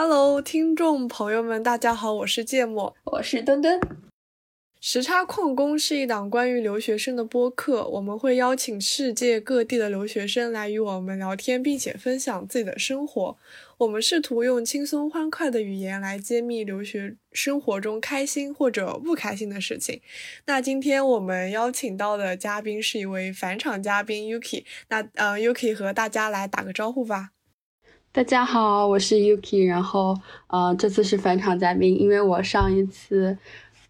Hello，听众朋友们，大家好，我是芥末，我是墩墩。时差矿工是一档关于留学生的播客，我们会邀请世界各地的留学生来与我们聊天，并且分享自己的生活。我们试图用轻松欢快的语言来揭秘留学生活中开心或者不开心的事情。那今天我们邀请到的嘉宾是一位返场嘉宾 Yuki。那呃，Yuki 和大家来打个招呼吧。大家好，我是 Yuki，然后呃，这次是返场嘉宾，因为我上一次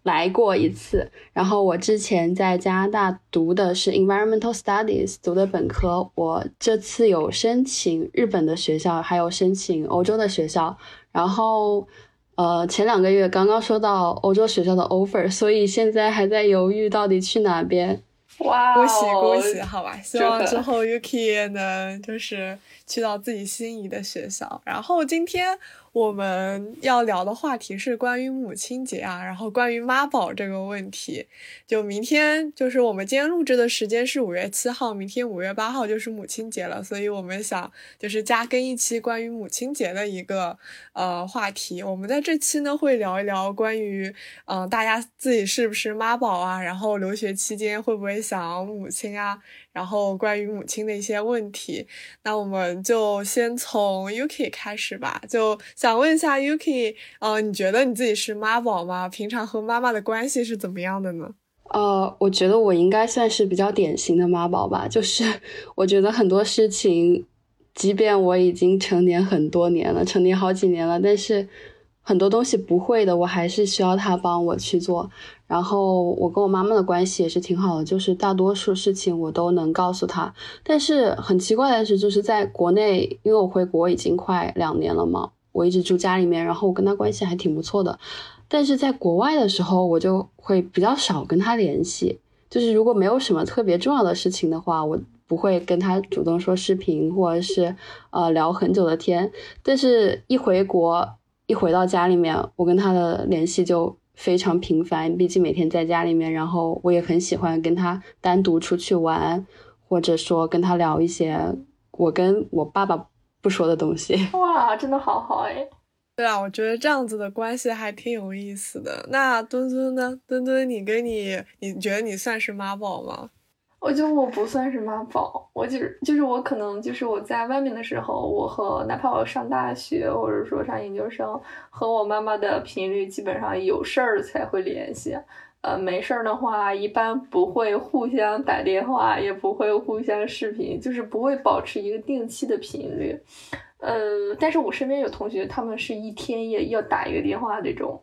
来过一次，然后我之前在加拿大读的是 Environmental Studies，读的本科，我这次有申请日本的学校，还有申请欧洲的学校，然后呃，前两个月刚刚收到欧洲学校的 offer，所以现在还在犹豫到底去哪边。哇，恭喜恭喜，好吧，希望之后 Yuki 能就是去到自己心仪的学校。然后今天。我们要聊的话题是关于母亲节啊，然后关于妈宝这个问题。就明天，就是我们今天录制的时间是五月七号，明天五月八号就是母亲节了，所以我们想就是加更一期关于母亲节的一个呃话题。我们在这期呢会聊一聊关于嗯大家自己是不是妈宝啊，然后留学期间会不会想母亲啊。然后关于母亲的一些问题，那我们就先从 Yuki 开始吧。就想问一下 Yuki，呃，你觉得你自己是妈宝吗？平常和妈妈的关系是怎么样的呢？呃，我觉得我应该算是比较典型的妈宝吧。就是我觉得很多事情，即便我已经成年很多年了，成年好几年了，但是很多东西不会的，我还是需要他帮我去做。然后我跟我妈妈的关系也是挺好的，就是大多数事情我都能告诉她。但是很奇怪的是，就是在国内，因为我回国已经快两年了嘛，我一直住家里面，然后我跟她关系还挺不错的。但是在国外的时候，我就会比较少跟她联系。就是如果没有什么特别重要的事情的话，我不会跟她主动说视频或者是呃聊很久的天。但是一回国，一回到家里面，我跟她的联系就。非常频繁，毕竟每天在家里面，然后我也很喜欢跟他单独出去玩，或者说跟他聊一些我跟我爸爸不说的东西。哇，真的好好哎！对啊，我觉得这样子的关系还挺有意思的。那墩墩呢？墩墩，你跟你，你觉得你算是妈宝吗？我觉得我不算是妈宝，我就是就是我可能就是我在外面的时候，我和哪怕我上大学或者说上研究生，和我妈妈的频率基本上有事儿才会联系，呃，没事儿的话一般不会互相打电话，也不会互相视频，就是不会保持一个定期的频率，呃，但是我身边有同学，他们是一天也要打一个电话这种。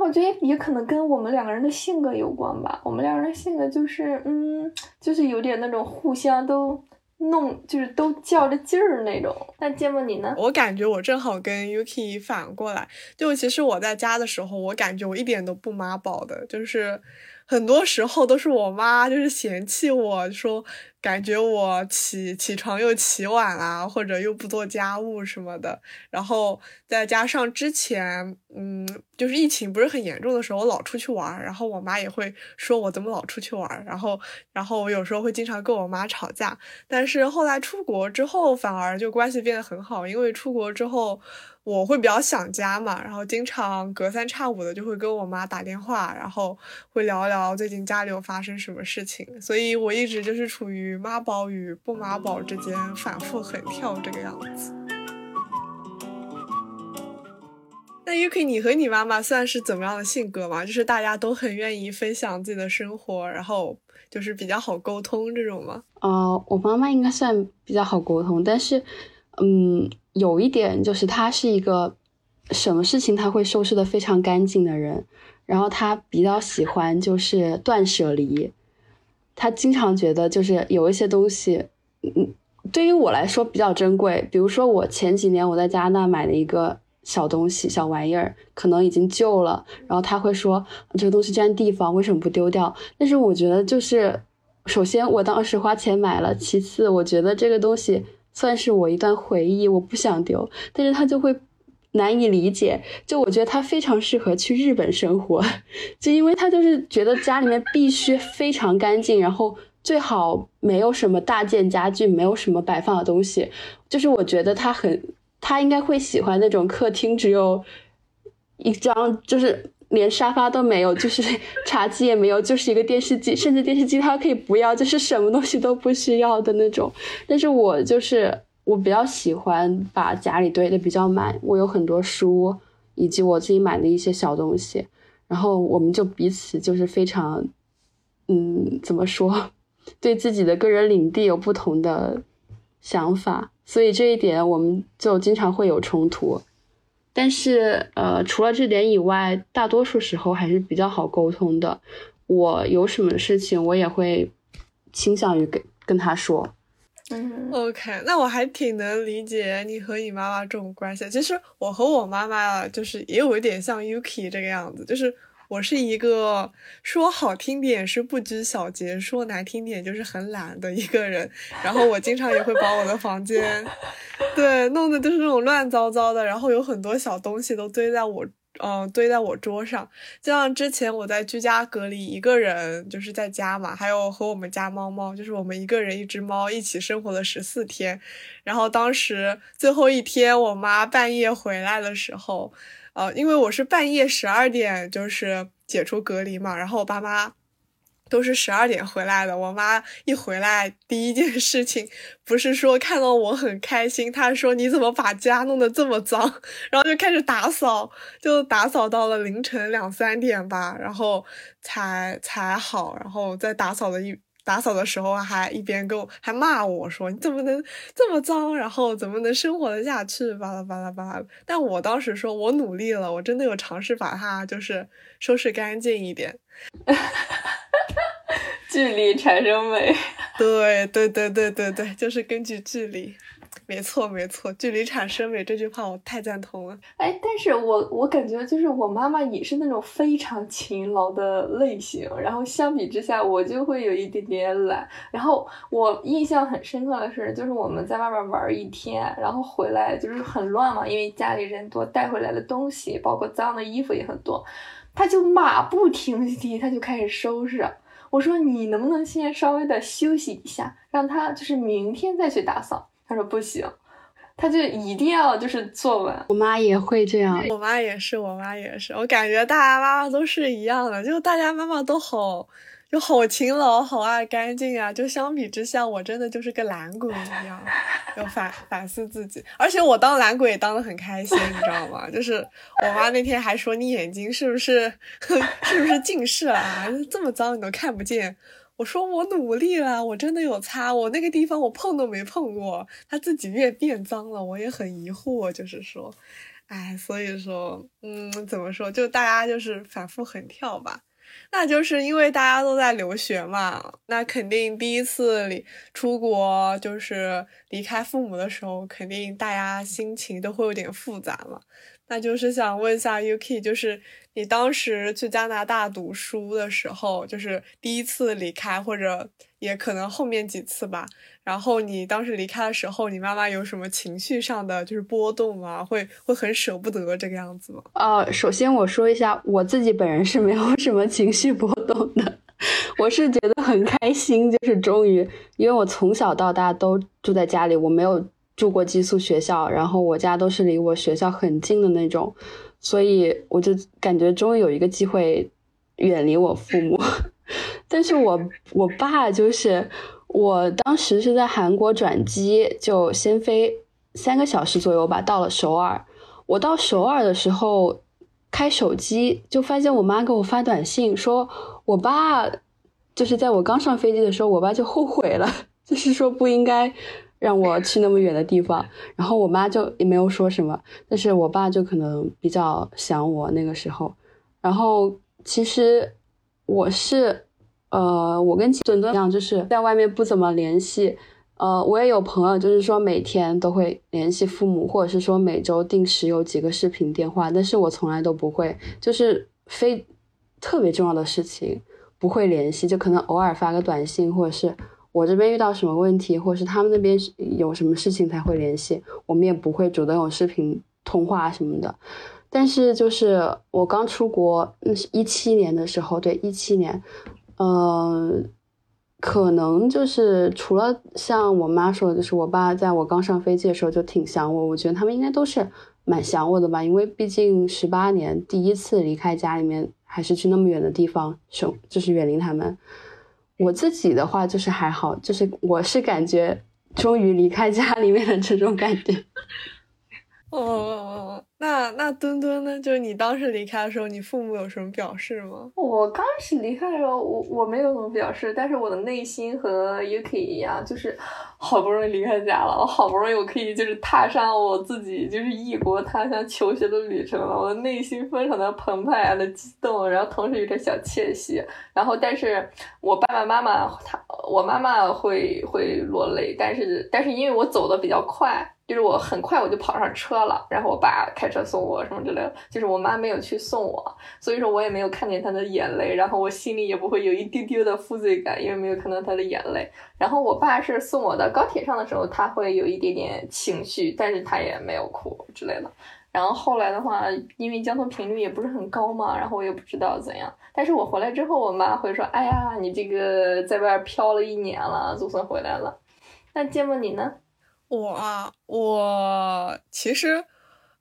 我觉得也可能跟我们两个人的性格有关吧。我们两个人性格就是，嗯，就是有点那种互相都弄，就是都较着劲儿那种。那芥末你呢？我感觉我正好跟 Yuki 反过来，就其实我在家的时候，我感觉我一点都不妈宝的，就是很多时候都是我妈就是嫌弃我说。感觉我起起床又起晚啊，或者又不做家务什么的，然后再加上之前，嗯，就是疫情不是很严重的时候，我老出去玩，然后我妈也会说我怎么老出去玩，然后，然后我有时候会经常跟我妈吵架。但是后来出国之后，反而就关系变得很好，因为出国之后。我会比较想家嘛，然后经常隔三差五的就会跟我妈打电话，然后会聊聊最近家里有发生什么事情，所以我一直就是处于妈宝与不妈宝之间反复横跳这个样子。那 UK，你和你妈妈算是怎么样的性格嘛？就是大家都很愿意分享自己的生活，然后就是比较好沟通这种吗？呃，我妈妈应该算比较好沟通，但是，嗯。有一点就是他是一个什么事情他会收拾的非常干净的人，然后他比较喜欢就是断舍离，他经常觉得就是有一些东西，嗯，对于我来说比较珍贵，比如说我前几年我在加拿大买了一个小东西小玩意儿，可能已经旧了，然后他会说这个东西占地方，为什么不丢掉？但是我觉得就是首先我当时花钱买了，其次我觉得这个东西。算是我一段回忆，我不想丢，但是他就会难以理解。就我觉得他非常适合去日本生活，就因为他就是觉得家里面必须非常干净，然后最好没有什么大件家具，没有什么摆放的东西。就是我觉得他很。他应该会喜欢那种客厅只有一张，就是连沙发都没有，就是 茶几也没有，就是一个电视机，甚至电视机他可以不要，就是什么东西都不需要的那种。但是我就是我比较喜欢把家里堆的比较满，我有很多书，以及我自己买的一些小东西，然后我们就彼此就是非常，嗯，怎么说？对自己的个人领地有不同的想法，所以这一点我们就经常会有冲突。但是，呃，除了这点以外，大多数时候还是比较好沟通的。我有什么事情，我也会倾向于跟跟他说。嗯，OK，那我还挺能理解你和你妈妈这种关系。其实我和我妈妈就是也有一点像 Yuki 这个样子，就是。我是一个说好听点是不拘小节，说难听点就是很懒的一个人。然后我经常也会把我的房间，对，弄的就是那种乱糟糟的，然后有很多小东西都堆在我，嗯，堆在我桌上。就像之前我在居家隔离，一个人就是在家嘛，还有和我们家猫猫，就是我们一个人一只猫一起生活了十四天。然后当时最后一天，我妈半夜回来的时候。呃，因为我是半夜十二点就是解除隔离嘛，然后我爸妈都是十二点回来的。我妈一回来，第一件事情不是说看到我很开心，她说你怎么把家弄得这么脏，然后就开始打扫，就打扫到了凌晨两三点吧，然后才才好，然后再打扫了一。打扫的时候还一边跟我还骂我说你怎么能这么脏，然后怎么能生活得下去？巴拉巴拉巴拉。但我当时说我努力了，我真的有尝试把它就是收拾干净一点。距离产生美。对对对对对对，就是根据距离。没错，没错，距离产生美这句话我太赞同了。哎，但是我我感觉就是我妈妈也是那种非常勤劳的类型，然后相比之下我就会有一点点懒。然后我印象很深刻的是，就是我们在外面玩一天，然后回来就是很乱嘛，因为家里人多，带回来的东西包括脏的衣服也很多，他就马不停蹄，他就开始收拾。我说你能不能先稍微的休息一下，让他就是明天再去打扫。他说不行，他就一定要就是做完。我妈也会这样，我妈也是，我妈也是。我感觉大家妈妈都是一样的，就大家妈妈都好，就好勤劳，好爱干净啊。就相比之下，我真的就是个懒鬼一样，要反反思自己。而且我当懒鬼当的很开心，你知道吗？就是我妈那天还说你眼睛是不是 是不是近视啊？这么脏你都看不见。我说我努力了，我真的有擦，我那个地方我碰都没碰过，它自己越变脏了，我也很疑惑，就是说，哎，所以说，嗯，怎么说，就大家就是反复横跳吧，那就是因为大家都在留学嘛，那肯定第一次离出国就是离开父母的时候，肯定大家心情都会有点复杂嘛。那就是想问一下 UK，就是你当时去加拿大读书的时候，就是第一次离开，或者也可能后面几次吧。然后你当时离开的时候，你妈妈有什么情绪上的就是波动吗？会会很舍不得这个样子吗？呃，首先我说一下，我自己本人是没有什么情绪波动的，我是觉得很开心，就是终于，因为我从小到大都住在家里，我没有。住过寄宿学校，然后我家都是离我学校很近的那种，所以我就感觉终于有一个机会远离我父母。但是我我爸就是我当时是在韩国转机，就先飞三个小时左右吧，到了首尔。我到首尔的时候开手机，就发现我妈给我发短信说，我爸就是在我刚上飞机的时候，我爸就后悔了，就是说不应该。让我 去那么远的地方，然后我妈就也没有说什么，但是我爸就可能比较想我那个时候。然后其实我是，呃，我跟很多一样，就是在外面不怎么联系。呃，我也有朋友，就是说每天都会联系父母，或者是说每周定时有几个视频电话，但是我从来都不会，就是非特别重要的事情不会联系，就可能偶尔发个短信，或者是。我这边遇到什么问题，或是他们那边有什么事情才会联系，我们也不会主动有视频通话什么的。但是就是我刚出国，那是一七年的时候，对一七年，嗯，可能就是除了像我妈说的，就是我爸在我刚上飞机的时候就挺想我，我觉得他们应该都是蛮想我的吧，因为毕竟十八年第一次离开家里面，还是去那么远的地方生，就是远离他们。我自己的话就是还好，就是我是感觉终于离开家里面的这种感觉。哦，那那墩墩呢？就是你当时离开的时候，你父母有什么表示吗？我刚开始离开的时候，我我没有什么表示，但是我的内心和 Yuki 一样，就是好不容易离开家了，我好不容易我可以就是踏上我自己就是异国他乡求学的旅程了，我的内心非常的澎湃的激动，然后同时有点小窃喜，然后但是我爸爸妈妈他我妈妈会会落泪，但是但是因为我走的比较快。就是我很快我就跑上车了，然后我爸开车送我什么之类的，就是我妈没有去送我，所以说我也没有看见她的眼泪，然后我心里也不会有一丢丢的负罪感，因为没有看到她的眼泪。然后我爸是送我到高铁上的时候，他会有一点点情绪，但是他也没有哭之类的。然后后来的话，因为交通频率也不是很高嘛，然后我也不知道怎样。但是我回来之后，我妈会说：“哎呀，你这个在外漂了一年了，总算回来了。”那芥末你呢？我啊，我其实，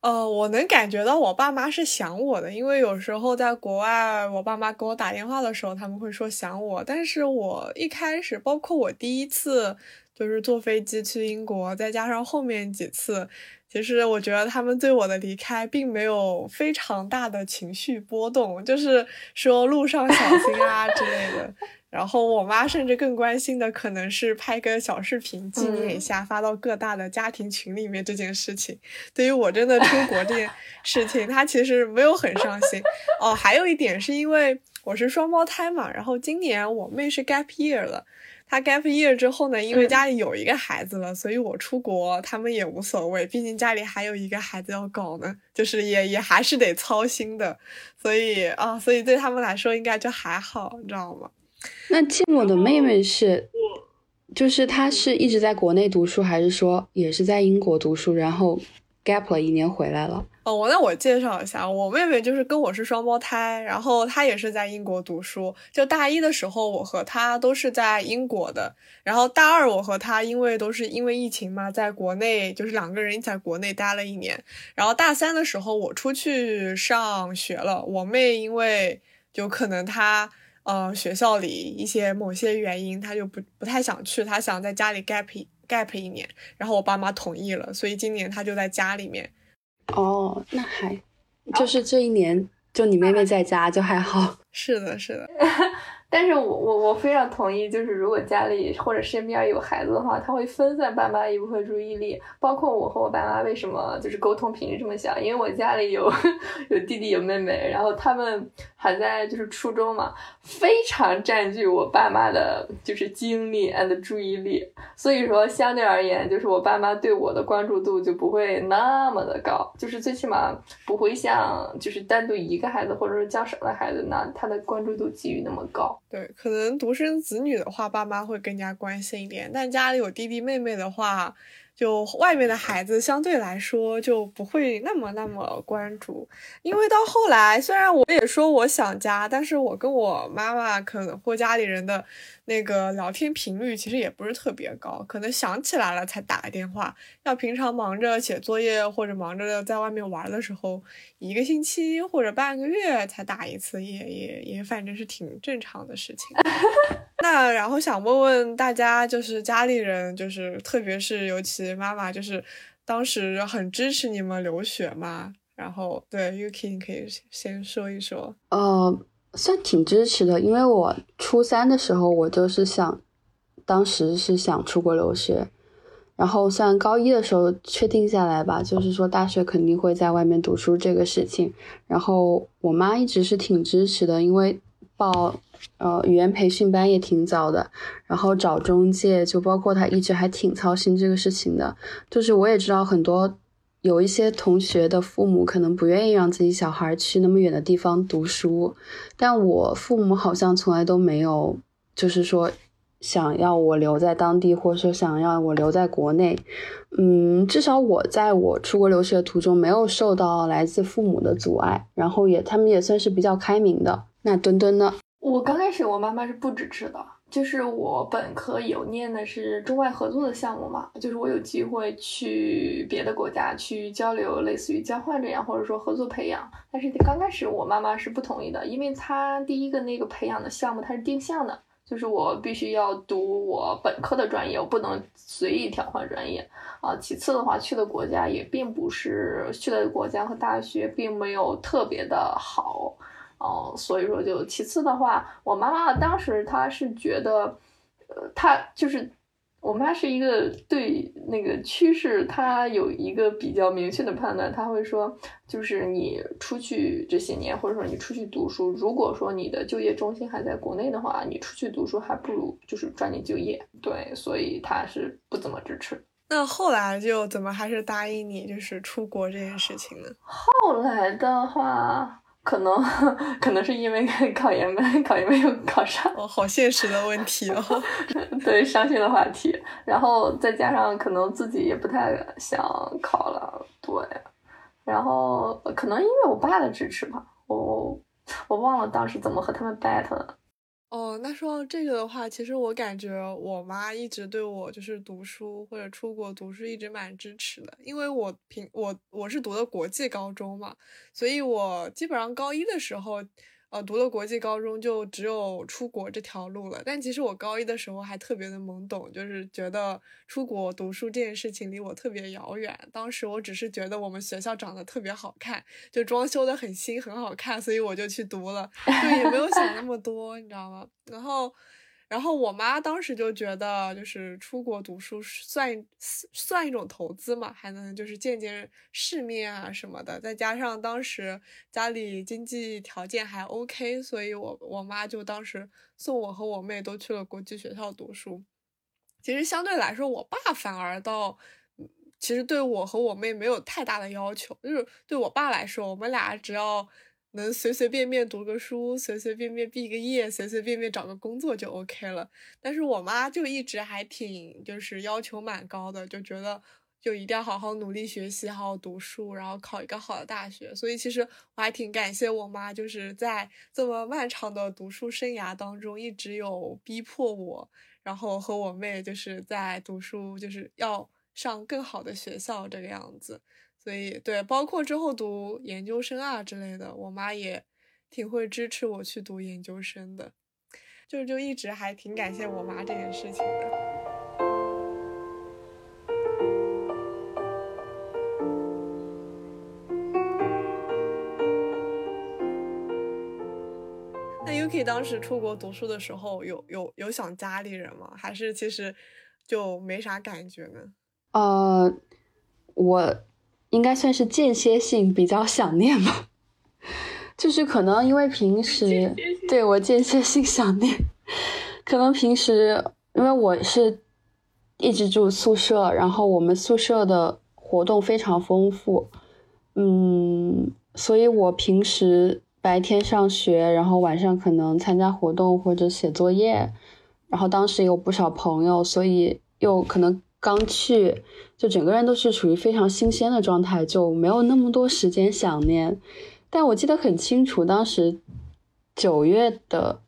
呃，我能感觉到我爸妈是想我的，因为有时候在国外，我爸妈给我打电话的时候，他们会说想我。但是我一开始，包括我第一次就是坐飞机去英国，再加上后面几次，其实我觉得他们对我的离开并没有非常大的情绪波动，就是说路上小心啊之类的。然后我妈甚至更关心的可能是拍个小视频纪念一下，发到各大的家庭群里面这件事情。对于我真的出国这件事情，她其实没有很伤心。哦，还有一点是因为我是双胞胎嘛，然后今年我妹是 gap year 了，她 gap year 之后呢，因为家里有一个孩子了，所以我出国他们也无所谓，毕竟家里还有一个孩子要搞呢，就是也也还是得操心的，所以啊，所以对他们来说应该就还好，你知道吗？那芥末的妹妹是，就是她是一直在国内读书，还是说也是在英国读书，然后 gap 了一年回来了？哦，我那我介绍一下，我妹妹就是跟我是双胞胎，然后她也是在英国读书。就大一的时候，我和她都是在英国的，然后大二我和她因为都是因为疫情嘛，在国内就是两个人在国内待了一年。然后大三的时候我出去上学了，我妹因为就可能她。呃，学校里一些某些原因，他就不不太想去，他想在家里 gap gap 一年，然后我爸妈同意了，所以今年他就在家里面。哦，那还就是这一年，就你妹妹在家就还好。是的，是的。但是我我我非常同意，就是如果家里或者身边有孩子的话，他会分散爸妈一部分注意力。包括我和我爸妈为什么就是沟通频率这么小，因为我家里有 有弟弟有妹妹，然后他们还在就是初中嘛，非常占据我爸妈的就是精力 and 注意力。所以说相对而言，就是我爸妈对我的关注度就不会那么的高，就是最起码不会像就是单独一个孩子或者是较少的孩子那他的关注度给予那么高。对，可能独生子女的话，爸妈会更加关心一点，但家里有弟弟妹妹的话。就外面的孩子相对来说就不会那么那么关注，因为到后来虽然我也说我想家，但是我跟我妈妈可能或家里人的那个聊天频率其实也不是特别高，可能想起来了才打个电话。要平常忙着写作业或者忙着在外面玩的时候，一个星期或者半个月才打一次，也也也反正是挺正常的事情。那然后想问问大家，就是家里人，就是特别是尤其妈妈，就是当时很支持你们留学嘛？然后对 Yuki，你可以先说一说。呃，算挺支持的，因为我初三的时候，我就是想，当时是想出国留学，然后算高一的时候确定下来吧，就是说大学肯定会在外面读书这个事情，然后我妈一直是挺支持的，因为报。呃，语言培训班也挺早的，然后找中介，就包括他一直还挺操心这个事情的。就是我也知道很多有一些同学的父母可能不愿意让自己小孩去那么远的地方读书，但我父母好像从来都没有，就是说想要我留在当地，或者说想要我留在国内。嗯，至少我在我出国留学的途中没有受到来自父母的阻碍，然后也他们也算是比较开明的。那墩墩呢？我刚开始，我妈妈是不支持的。就是我本科有念的是中外合作的项目嘛，就是我有机会去别的国家去交流，类似于交换这样，或者说合作培养。但是刚开始我妈妈是不同意的，因为她第一个那个培养的项目它是定向的，就是我必须要读我本科的专业，我不能随意调换专业啊。其次的话，去的国家也并不是去的国家和大学并没有特别的好。哦，所以说就其次的话，我妈妈当时她是觉得，呃，她就是我妈是一个对那个趋势，她有一个比较明确的判断，她会说，就是你出去这些年，或者说你出去读书，如果说你的就业中心还在国内的话，你出去读书还不如就是抓紧就业。对，所以她是不怎么支持。那后来就怎么还是答应你就是出国这件事情呢？后来的话。可能 可能是因为考研没 考研没有考上，哦，好现实的问题哦，对伤心的话题。然后再加上可能自己也不太想考了，对。然后可能因为我爸的支持吧，我我忘了当时怎么和他们 battle 的。哦，那说到这个的话，其实我感觉我妈一直对我就是读书或者出国读书一直蛮支持的，因为我平我我是读的国际高中嘛，所以我基本上高一的时候。呃，读了国际高中就只有出国这条路了。但其实我高一的时候还特别的懵懂，就是觉得出国读书这件事情离我特别遥远。当时我只是觉得我们学校长得特别好看，就装修的很新很好看，所以我就去读了，就也没有想那么多，你知道吗？然后。然后我妈当时就觉得，就是出国读书算算一种投资嘛，还能就是见见世面啊什么的。再加上当时家里经济条件还 OK，所以我我妈就当时送我和我妹都去了国际学校读书。其实相对来说，我爸反而倒，其实对我和我妹没有太大的要求。就是对我爸来说，我们俩只要。能随随便便读个书，随随便便毕个业，随随便便找个工作就 OK 了。但是我妈就一直还挺就是要求蛮高的，就觉得就一定要好好努力学习，好好读书，然后考一个好的大学。所以其实我还挺感谢我妈，就是在这么漫长的读书生涯当中，一直有逼迫我，然后和我妹就是在读书，就是要上更好的学校这个样子。所以，对，包括之后读研究生啊之类的，我妈也挺会支持我去读研究生的，就就一直还挺感谢我妈这件事情的。那 Yuki 当时出国读书的时候，有有有想家里人吗？还是其实就没啥感觉呢？呃，我。应该算是间歇性比较想念吧，就是可能因为平时对我间歇性想念，可能平时因为我是一直住宿舍，然后我们宿舍的活动非常丰富，嗯，所以我平时白天上学，然后晚上可能参加活动或者写作业，然后当时有不少朋友，所以又可能。刚去，就整个人都是处于非常新鲜的状态，就没有那么多时间想念。但我记得很清楚，当时九月的，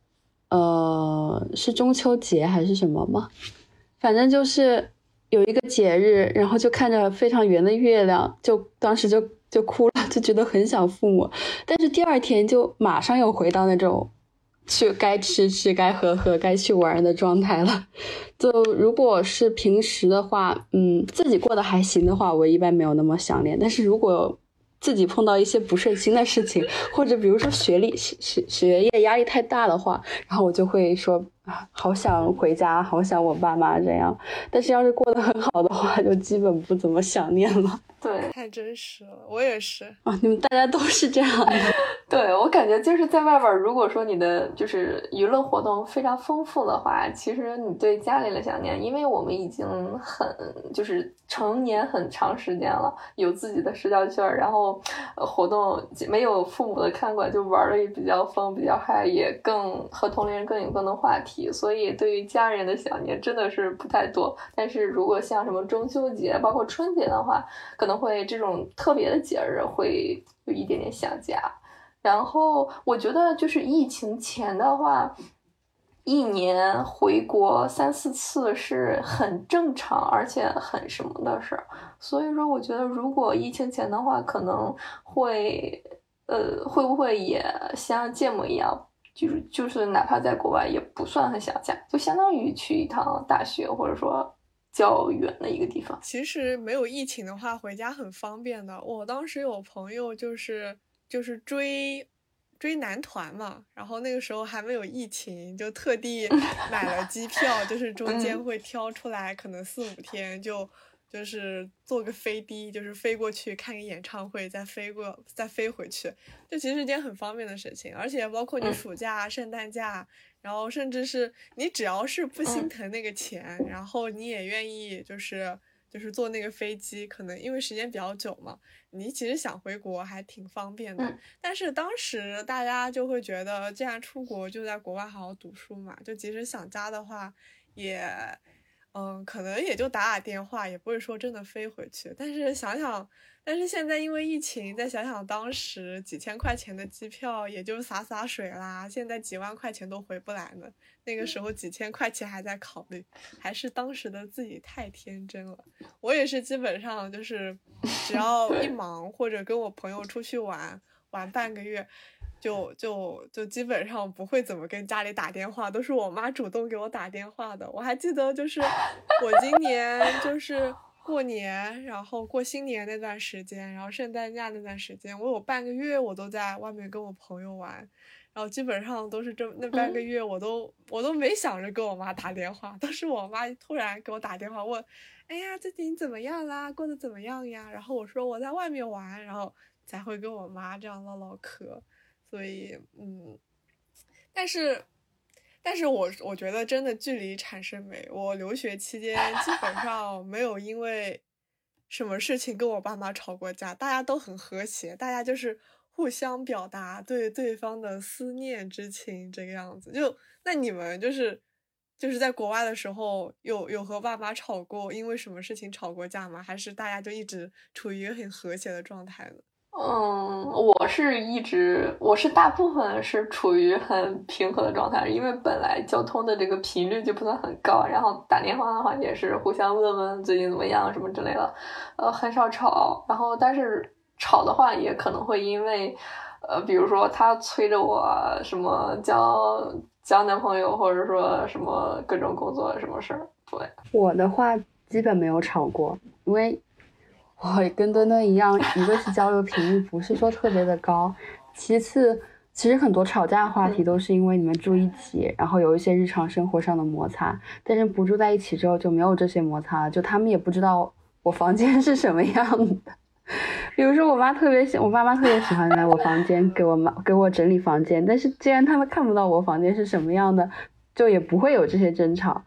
呃，是中秋节还是什么吗？反正就是有一个节日，然后就看着非常圆的月亮，就当时就就哭了，就觉得很想父母。但是第二天就马上又回到那种。去该吃吃，该喝喝，该去玩的状态了。就如果是平时的话，嗯，自己过得还行的话，我一般没有那么想念。但是如果自己碰到一些不顺心的事情，或者比如说学历学学学业压力太大的话，然后我就会说啊，好想回家，好想我爸妈这样。但是要是过得很好的话，就基本不怎么想念了。对，太真实了，我也是啊，你们大家都是这样的。对我感觉就是在外边，如果说你的就是娱乐活动非常丰富的话，其实你对家里的想念，因为我们已经很就是成年很长时间了，有自己的社交圈，然后活动没有父母的看管，就玩的也比较疯，比较嗨，也更和同龄人更有更多话题，所以对于家人的想念真的是不太多。但是如果像什么中秋节，包括春节的话，可能会这种特别的节日会有一点点想家，然后我觉得就是疫情前的话，一年回国三四次是很正常，而且很什么的事儿。所以说，我觉得如果疫情前的话，可能会，呃，会不会也像芥末一样，就是就是哪怕在国外也不算很想家，就相当于去一趟大学，或者说较远的一个地方。其实没有疫情的话，回家很方便的。我当时有朋友就是就是追。追男团嘛，然后那个时候还没有疫情，就特地买了机票，就是中间会挑出来，可能四五天就就是坐个飞的，就是飞过去看个演唱会，再飞过再飞回去，就其实是件很方便的事情。而且包括你暑假、圣诞假，然后甚至是你只要是不心疼那个钱，然后你也愿意就是。就是坐那个飞机，可能因为时间比较久嘛，你其实想回国还挺方便的。但是当时大家就会觉得，既然出国就在国外好好读书嘛，就即使想家的话，也，嗯，可能也就打打电话，也不会说真的飞回去。但是想想。但是现在因为疫情，再想想当时几千块钱的机票，也就洒洒水啦。现在几万块钱都回不来呢。那个时候几千块钱还在考虑，还是当时的自己太天真了。我也是基本上就是，只要一忙或者跟我朋友出去玩玩半个月，就就就基本上不会怎么跟家里打电话，都是我妈主动给我打电话的。我还记得就是我今年就是。过年，然后过新年那段时间，然后圣诞假那段时间，我有半个月我都在外面跟我朋友玩，然后基本上都是这那半个月，我都我都没想着跟我妈打电话，都是我妈突然给我打电话问，哎呀，最近怎么样啦？过得怎么样呀？然后我说我在外面玩，然后才会跟我妈这样唠唠嗑，所以嗯，但是。但是我我觉得真的距离产生美。我留学期间基本上没有因为什么事情跟我爸妈吵过架，大家都很和谐，大家就是互相表达对对方的思念之情这个样子。就那你们就是就是在国外的时候有有和爸妈吵过，因为什么事情吵过架吗？还是大家就一直处于很和谐的状态呢？嗯，我是一直，我是大部分是处于很平和的状态，因为本来交通的这个频率就不算很高，然后打电话的话也是互相问问最近怎么样什么之类的，呃，很少吵。然后但是吵的话也可能会因为，呃，比如说他催着我什么交交男朋友，或者说什么各种工作什么事儿。对，我的话基本没有吵过，因为。我跟墩墩一样，一个是交流频率不是说特别的高，其次，其实很多吵架话题都是因为你们住一起，然后有一些日常生活上的摩擦，但是不住在一起之后就没有这些摩擦了，就他们也不知道我房间是什么样的。比如说我妈特别喜，我妈妈特别喜欢来我房间给我妈给我整理房间，但是既然他们看不到我房间是什么样的，就也不会有这些争吵。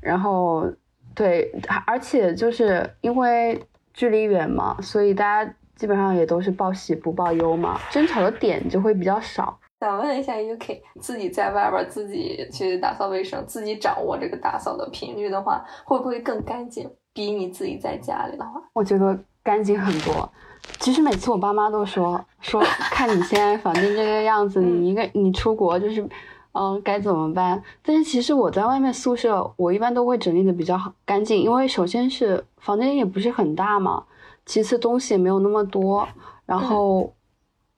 然后，对，而且就是因为。距离远嘛，所以大家基本上也都是报喜不报忧嘛，争吵的点就会比较少。想问一下，UK 自己在外边自己去打扫卫生，自己掌握这个打扫的频率的话，会不会更干净？比你自己在家里的话，我觉得干净很多。其实每次我爸妈都说说，看你现在房间这个样子，你一个你出国就是。嗯，该怎么办？但是其实我在外面宿舍，我一般都会整理的比较好干净，因为首先是房间也不是很大嘛，其次东西也没有那么多，然后，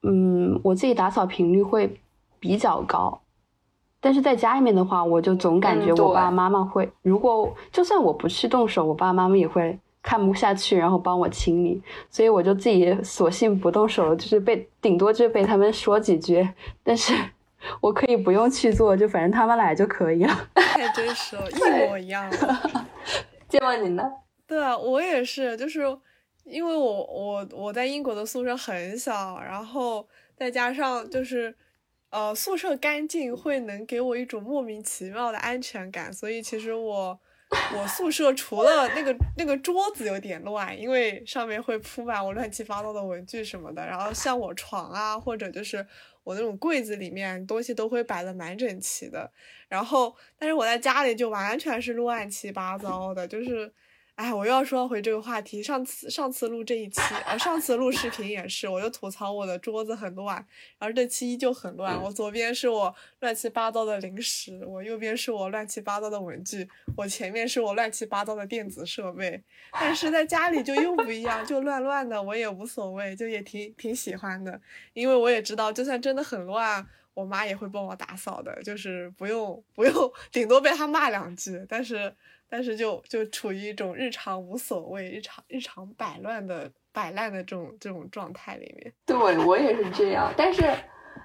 嗯，我自己打扫频率会比较高。但是在家里面的话，我就总感觉我爸爸妈妈会，如果就算我不去动手，我爸爸妈妈也会看不下去，然后帮我清理，所以我就自己索性不动手了，就是被顶多就被他们说几句，但是。我可以不用去做，就反正他们来就可以了。太真实了，一模一样。见过你呢？对啊，我也是，就是因为我我我在英国的宿舍很小，然后再加上就是呃宿舍干净会能给我一种莫名其妙的安全感，所以其实我我宿舍除了那个那个桌子有点乱，因为上面会铺满我乱七八糟的文具什么的，然后像我床啊或者就是。我那种柜子里面东西都会摆的蛮整齐的，然后，但是我在家里就完全是乱七八糟的，就是，哎，我又要说回这个话题。上次上次录这一期，呃，上次录视频也是，我就吐槽我的桌子很乱，然后这期依旧很乱。我左边是我乱七八糟的零食，我右边是我乱七八糟的文具，我前面是我乱七八糟的电子设备。但是在家里就又不一样，就乱乱的，我也无所谓，就也挺挺喜欢的，因为我也知道，就算真的很乱，我妈也会帮我打扫的，就是不用不用，顶多被她骂两句，但是。但是就就处于一种日常无所谓、日常日常摆乱的摆烂的这种这种状态里面。对我也是这样，但是，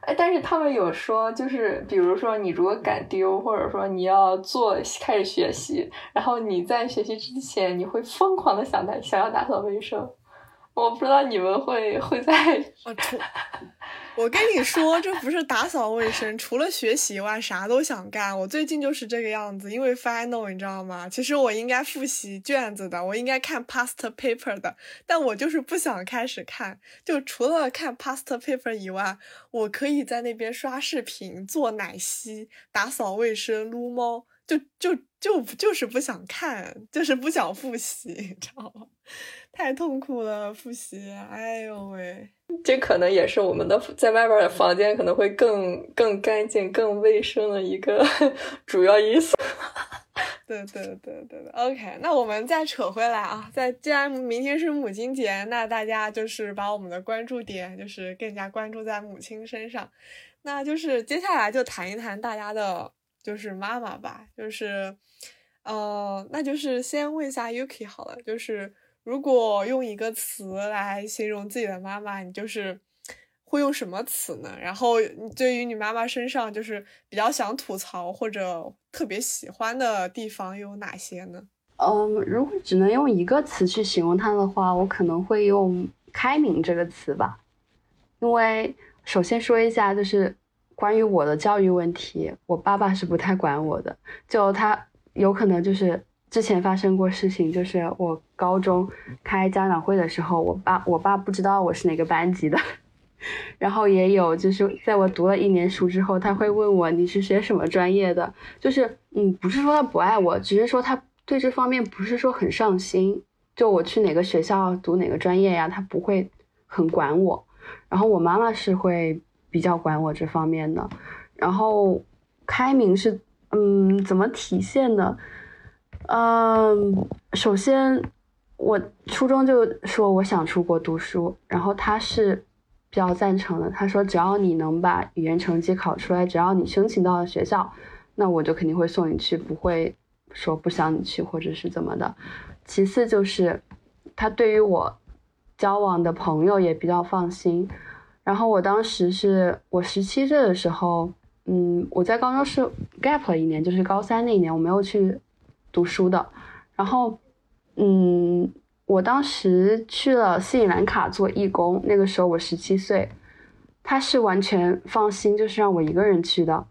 哎，但是他们有说，就是比如说你如果敢丢，或者说你要做开始学习，然后你在学习之前，你会疯狂的想打想要打扫卫生。我不知道你们会会在。我跟你说，这不是打扫卫生，除了学习以外，啥都想干。我最近就是这个样子，因为 final，你知道吗？其实我应该复习卷子的，我应该看 past paper 的，但我就是不想开始看。就除了看 past paper 以外，我可以在那边刷视频、做奶昔、打扫卫生、撸猫，就就就就是不想看，就是不想复习，你知道吗？太痛苦了，复习，哎呦喂！这可能也是我们的在外边的房间可能会更更干净、更卫生的一个 主要因素。对对对对对，OK，那我们再扯回来啊，在既然明天是母亲节，那大家就是把我们的关注点就是更加关注在母亲身上，那就是接下来就谈一谈大家的，就是妈妈吧，就是，呃，那就是先问一下 Yuki 好了，就是。如果用一个词来形容自己的妈妈，你就是会用什么词呢？然后对于你妈妈身上就是比较想吐槽或者特别喜欢的地方有哪些呢？嗯，如果只能用一个词去形容她的话，我可能会用“开明”这个词吧。因为首先说一下，就是关于我的教育问题，我爸爸是不太管我的，就他有可能就是。之前发生过事情，就是我高中开家长会的时候，我爸我爸不知道我是哪个班级的，然后也有就是在我读了一年书之后，他会问我你是学什么专业的，就是嗯，不是说他不爱我，只是说他对这方面不是说很上心，就我去哪个学校读哪个专业呀，他不会很管我，然后我妈妈是会比较管我这方面的，然后开明是嗯怎么体现的？嗯，首先，我初中就说我想出国读书，然后他是比较赞成的。他说只要你能把语言成绩考出来，只要你申请到了学校，那我就肯定会送你去，不会说不想你去或者是怎么的。其次就是他对于我交往的朋友也比较放心。然后我当时是我十七岁的时候，嗯，我在高中是 gap 了一年，就是高三那一年我没有去。读书的，然后，嗯，我当时去了斯里兰卡做义工，那个时候我十七岁，他是完全放心，就是让我一个人去的。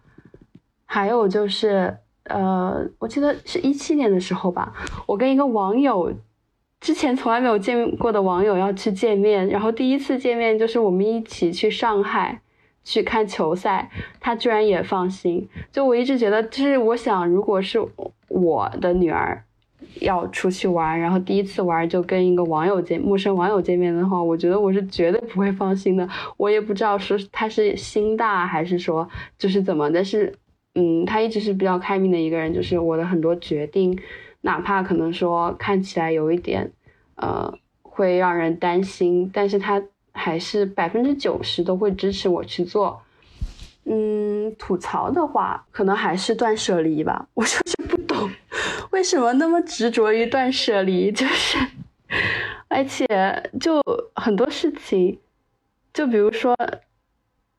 还有就是，呃，我记得是一七年的时候吧，我跟一个网友，之前从来没有见过的网友要去见面，然后第一次见面就是我们一起去上海去看球赛，他居然也放心。就我一直觉得，就是我想，如果是。我的女儿要出去玩，然后第一次玩就跟一个网友见陌生网友见面的话，我觉得我是绝对不会放心的。我也不知道说他是心大还是说就是怎么，但是嗯，他一直是比较开明的一个人，就是我的很多决定，哪怕可能说看起来有一点呃会让人担心，但是他还是百分之九十都会支持我去做。嗯，吐槽的话，可能还是断舍离吧。我就是 不懂，为什么那么执着于断舍离，就是，而且就很多事情，就比如说，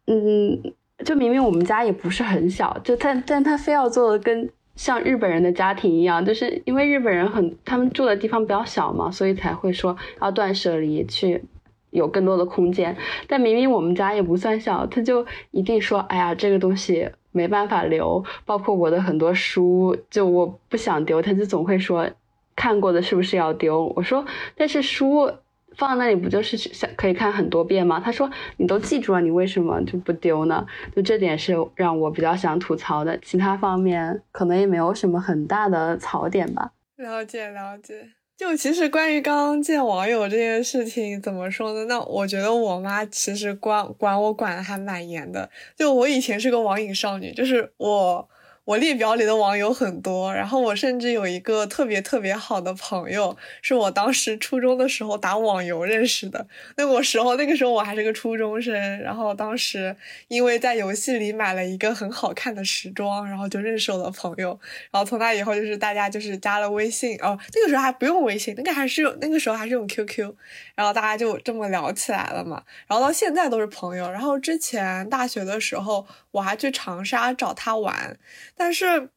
嗯，就明明我们家也不是很小，就但但他非要做的跟像日本人的家庭一样，就是因为日本人很他们住的地方比较小嘛，所以才会说要断舍离去。有更多的空间，但明明我们家也不算小，他就一定说：“哎呀，这个东西没办法留。”包括我的很多书，就我不想丢，他就总会说：“看过的是不是要丢？”我说：“但是书放那里不就是想可以看很多遍吗？”他说：“你都记住了，你为什么就不丢呢？”就这点是让我比较想吐槽的，其他方面可能也没有什么很大的槽点吧。了解了解。就其实关于刚刚见网友这件事情，怎么说呢？那我觉得我妈其实管管我管的还蛮严的。就我以前是个网瘾少女，就是我。我列表里的网友很多，然后我甚至有一个特别特别好的朋友，是我当时初中的时候打网游认识的。那个时候，那个时候我还是个初中生，然后当时因为在游戏里买了一个很好看的时装，然后就认识我的朋友。然后从那以后，就是大家就是加了微信哦，那个时候还不用微信，那个还是那个时候还是用 QQ，然后大家就这么聊起来了嘛。然后到现在都是朋友。然后之前大学的时候，我还去长沙找他玩。但是，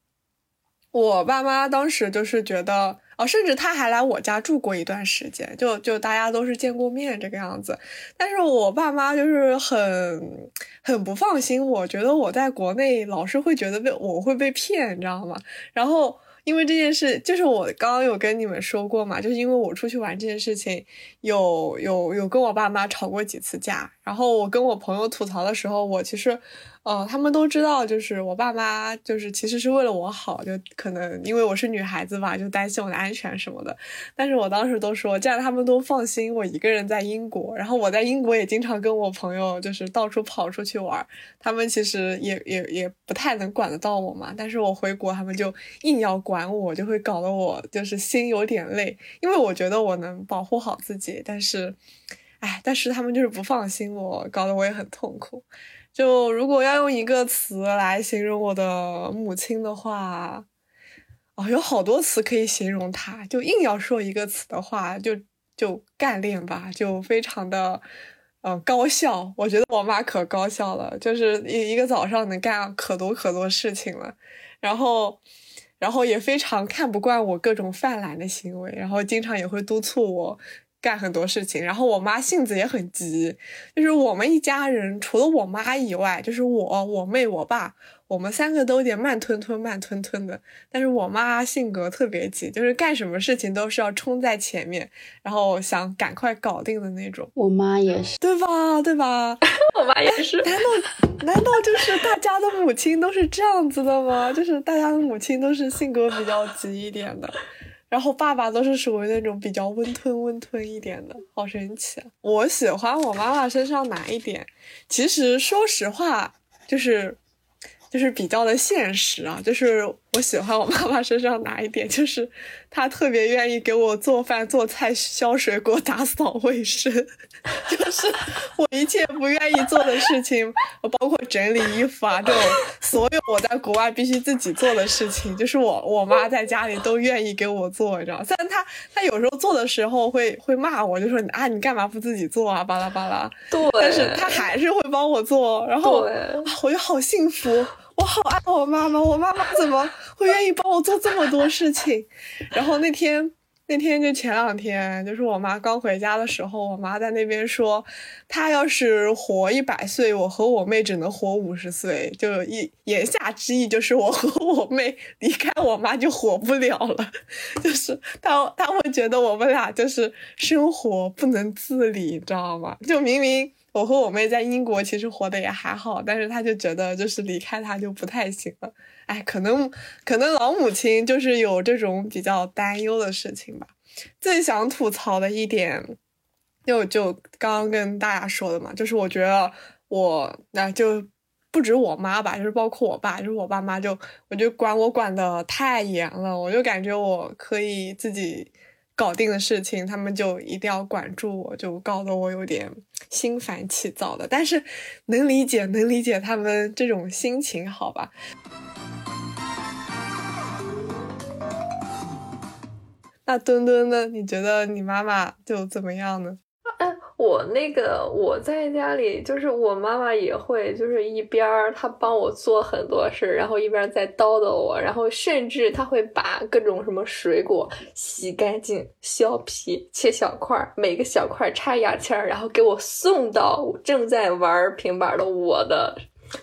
我爸妈当时就是觉得，哦，甚至他还来我家住过一段时间，就就大家都是见过面这个样子。但是我爸妈就是很很不放心，我觉得我在国内老是会觉得被我会被骗，你知道吗？然后。因为这件事，就是我刚刚有跟你们说过嘛，就是因为我出去玩这件事情，有有有跟我爸妈吵过几次架。然后我跟我朋友吐槽的时候，我其实，哦，他们都知道，就是我爸妈就是其实是为了我好，就可能因为我是女孩子吧，就担心我的安全什么的。但是我当时都说，这样他们都放心，我一个人在英国，然后我在英国也经常跟我朋友就是到处跑出去玩，他们其实也也也不太能管得到我嘛。但是我回国，他们就硬要管我，就会搞得我就是心有点累，因为我觉得我能保护好自己，但是。哎，但是他们就是不放心我，搞得我也很痛苦。就如果要用一个词来形容我的母亲的话，哦，有好多词可以形容她。就硬要说一个词的话，就就干练吧，就非常的，嗯，高效。我觉得我妈可高效了，就是一一个早上能干可多可多事情了。然后，然后也非常看不惯我各种犯懒的行为，然后经常也会督促我。干很多事情，然后我妈性子也很急，就是我们一家人除了我妈以外，就是我、我妹、我爸，我们三个都有点慢吞吞、慢吞吞的。但是我妈性格特别急，就是干什么事情都是要冲在前面，然后想赶快搞定的那种。我妈也是，对吧？对吧？我妈也是。难道难道就是大家的母亲都是这样子的吗？就是大家的母亲都是性格比较急一点的。然后爸爸都是属于那种比较温吞温吞一点的，好神奇啊。我喜欢我妈妈身上哪一点？其实说实话，就是。就是比较的现实啊，就是我喜欢我妈妈身上哪一点，就是她特别愿意给我做饭、做菜、削水果、打扫卫生，就是我一切不愿意做的事情，包括整理衣服啊这种，所有我在国外必须自己做的事情，就是我我妈在家里都愿意给我做，你知道虽然她她有时候做的时候会会骂我，就说啊你干嘛不自己做啊巴拉巴拉，对，但是她还是会帮我做，然后我就好幸福。我好爱我妈妈，我妈妈怎么会愿意帮我做这么多事情？然后那天，那天就前两天，就是我妈刚回家的时候，我妈在那边说，她要是活一百岁，我和我妹只能活五十岁，就一言下之意就是我和我妹离开我妈就活不了了，就是她她会觉得我们俩就是生活不能自理，你知道吗？就明明。我和我妹在英国其实活得也还好，但是她就觉得就是离开她就不太行了。哎，可能可能老母亲就是有这种比较担忧的事情吧。最想吐槽的一点，就就刚刚跟大家说的嘛，就是我觉得我那就不止我妈吧，就是包括我爸，就是我爸妈就我就管我管的太严了，我就感觉我可以自己。搞定的事情，他们就一定要管住我，就搞得我有点心烦气躁的。但是能理解，能理解他们这种心情，好吧？那墩墩呢？你觉得你妈妈就怎么样呢？我那个我在家里，就是我妈妈也会，就是一边儿她帮我做很多事儿，然后一边在叨叨我，然后甚至她会把各种什么水果洗干净、削皮、切小块儿，每个小块插牙签儿，然后给我送到正在玩平板的我的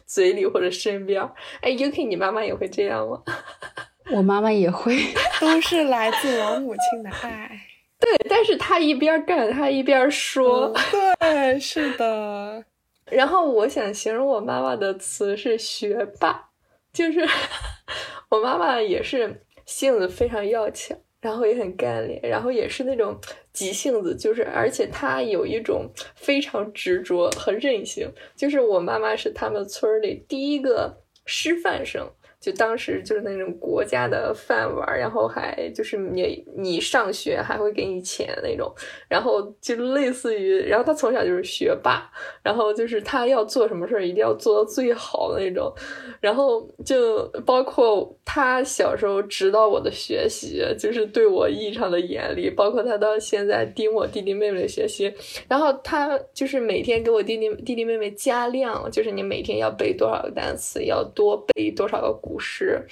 嘴里或者身边。哎，UK，你妈妈也会这样吗？我妈妈也会，都是来自我母亲的爱。对，但是他一边干，他一边说。对，是的。然后我想形容我妈妈的词是学霸，就是 我妈妈也是性子非常要强，然后也很干练，然后也是那种急性子，就是而且她有一种非常执着和韧性。就是我妈妈是他们村里第一个师范生。就当时就是那种国家的饭碗，然后还就是你你上学还会给你钱那种，然后就类似于，然后他从小就是学霸，然后就是他要做什么事儿一定要做到最好的那种，然后就包括他小时候指导我的学习，就是对我异常的严厉，包括他到现在盯我弟弟妹妹学习，然后他就是每天给我弟弟弟弟妹妹加量，就是你每天要背多少个单词，要多背多少个古。不是，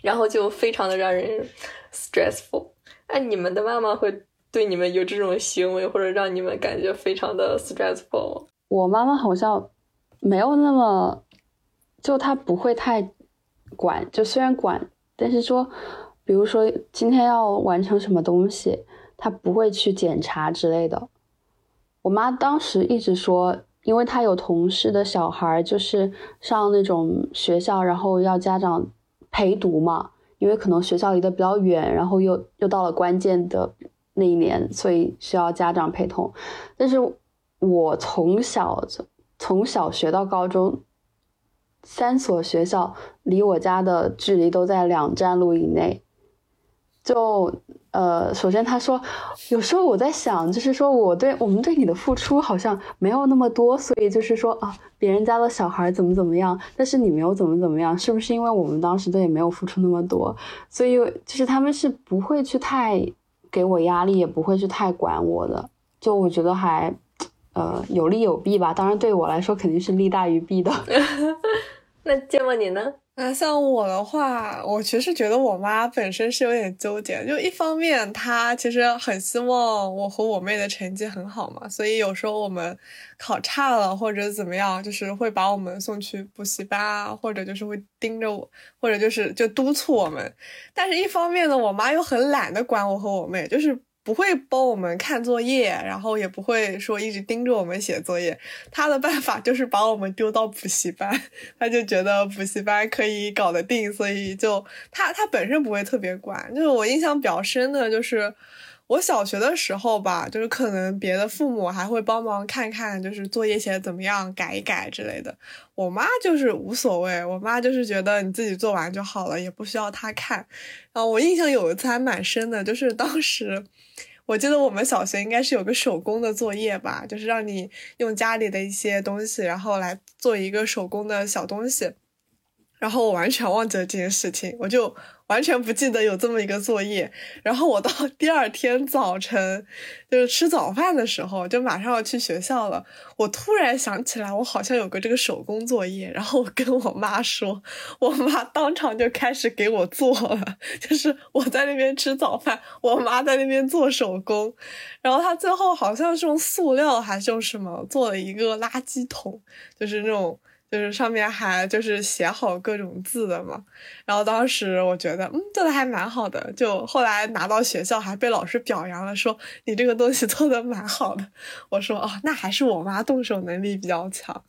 然后就非常的让人 stressful。哎，你们的妈妈会对你们有这种行为，或者让你们感觉非常的 stressful？我妈妈好像没有那么，就她不会太管，就虽然管，但是说，比如说今天要完成什么东西，她不会去检查之类的。我妈当时一直说。因为他有同事的小孩，就是上那种学校，然后要家长陪读嘛。因为可能学校离得比较远，然后又又到了关键的那一年，所以需要家长陪同。但是我从小从小学到高中，三所学校离我家的距离都在两站路以内，就。呃，首先他说，有时候我在想，就是说我对我们对你的付出好像没有那么多，所以就是说啊，别人家的小孩怎么怎么样，但是你没有怎么怎么样，是不是因为我们当时对也没有付出那么多，所以就是他们是不会去太给我压力，也不会去太管我的，就我觉得还呃有利有弊吧。当然对我来说肯定是利大于弊的。那芥末你呢？那像我的话，我其实觉得我妈本身是有点纠结，就一方面她其实很希望我和我妹的成绩很好嘛，所以有时候我们考差了或者怎么样，就是会把我们送去补习班啊，或者就是会盯着我，或者就是就督促我们。但是一方面呢，我妈又很懒得管我和我妹，就是。不会帮我们看作业，然后也不会说一直盯着我们写作业。他的办法就是 把我们丢到补习班，他就觉得补习班可以搞得定，所以就他他本身不会特别管。就是我印象比较深的，就是我小学的时候吧，就是可能别的父母还会帮忙看看，就是作业写的怎么样，改一改之类的。我妈就是无所谓，我妈就是觉得你自己做完就好了，也不需要她看。然后我印象有一次还蛮深的，就是当时。我记得我们小学应该是有个手工的作业吧，就是让你用家里的一些东西，然后来做一个手工的小东西。然后我完全忘记了这件事情，我就。完全不记得有这么一个作业，然后我到第二天早晨，就是吃早饭的时候，就马上要去学校了。我突然想起来，我好像有个这个手工作业，然后我跟我妈说，我妈当场就开始给我做了，就是我在那边吃早饭，我妈在那边做手工，然后她最后好像是用塑料还是用什么做了一个垃圾桶，就是那种。就是上面还就是写好各种字的嘛，然后当时我觉得嗯做的还蛮好的，就后来拿到学校还被老师表扬了，说你这个东西做的蛮好的。我说哦，那还是我妈动手能力比较强。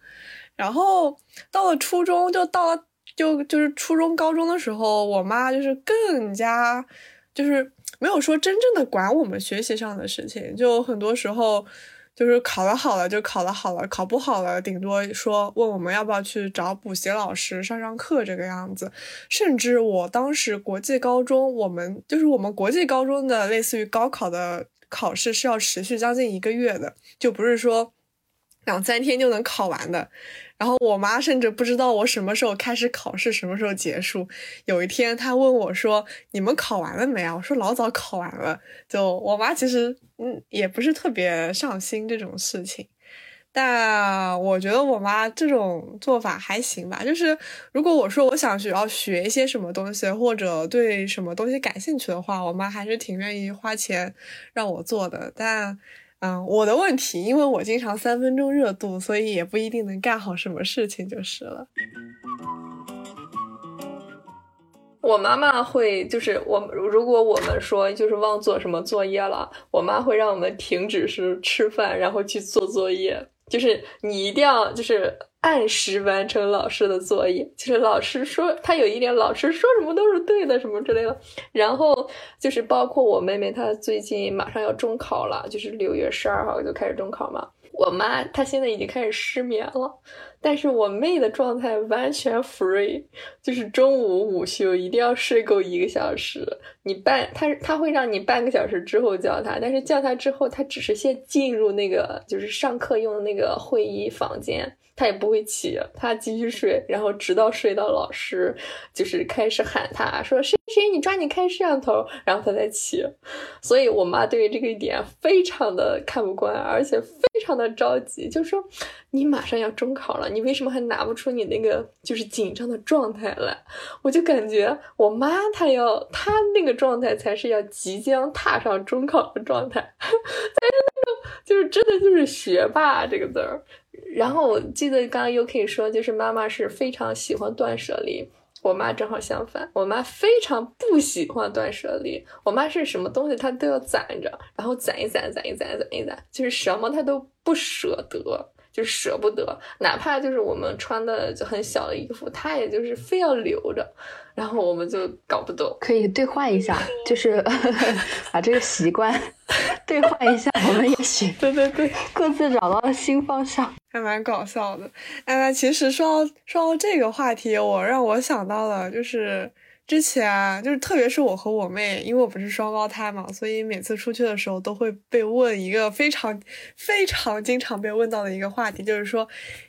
然后到了初中，就到了就就是初中高中的时候，我妈就是更加就是没有说真正的管我们学习上的事情，就很多时候。就是考得好了就考得好了，考不好了顶多说问我们要不要去找补习老师上上课这个样子。甚至我当时国际高中，我们就是我们国际高中的类似于高考的考试是要持续将近一个月的，就不是说两三天就能考完的。然后我妈甚至不知道我什么时候开始考试，什么时候结束。有一天她问我说：“你们考完了没啊？”我说：“老早考完了。”就我妈其实嗯也不是特别上心这种事情，但我觉得我妈这种做法还行吧。就是如果我说我想学要学一些什么东西，或者对什么东西感兴趣的话，我妈还是挺愿意花钱让我做的。但嗯，我的问题，因为我经常三分钟热度，所以也不一定能干好什么事情就是了。我妈妈会，就是我如果我们说就是忘做什么作业了，我妈会让我们停止是吃饭，然后去做作业。就是你一定要就是。按时完成老师的作业，就是老师说他有一点，老师说什么都是对的，什么之类的。然后就是包括我妹妹，她最近马上要中考了，就是六月十二号就开始中考嘛。我妈她现在已经开始失眠了。但是我妹的状态完全 free，就是中午午休一定要睡够一个小时。你半她她会让你半个小时之后叫她，但是叫她之后，她只是先进入那个就是上课用的那个会议房间。他也不会起，他继续睡，然后直到睡到老师就是开始喊他说谁谁你抓紧开摄像头，然后他才起。所以我妈对于这个一点非常的看不惯，而且非常的着急，就说你马上要中考了，你为什么还拿不出你那个就是紧张的状态来？我就感觉我妈她要她那个状态才是要即将踏上中考的状态，但是那就是真的就是学霸这个字儿。然后我记得刚刚 UK 说，就是妈妈是非常喜欢断舍离，我妈正好相反，我妈非常不喜欢断舍离。我妈是什么东西她都要攒着，然后攒一攒，攒一攒，攒一攒，就是什么她都不舍得，就是舍不得，哪怕就是我们穿的就很小的衣服，他也就是非要留着。然后我们就搞不懂，可以兑换一下，就是 把这个习惯 兑换一下，我们也许 对对对，各自找到了新方向，还蛮搞笑的。哎，那其实说到说到这个话题，我让我想到了，就是。之前就是，特别是我和我妹，因为我不是双胞胎嘛，所以每次出去的时候都会被问一个非常非常经常被问到的一个话题，就是说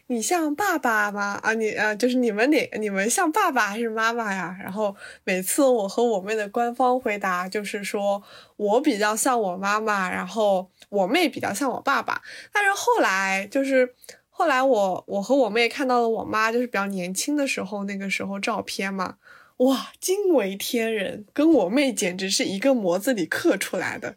你像爸爸吗？啊，你啊，就是你们哪你们像爸爸还是妈妈呀？然后每次我和我妹的官方回答就是说我比较像我妈妈，然后我妹比较像我爸爸。但是后来就是后来我我和我妹看到了我妈就是比较年轻的时候那个时候照片嘛。哇，惊为天人，跟我妹简直是一个模子里刻出来的。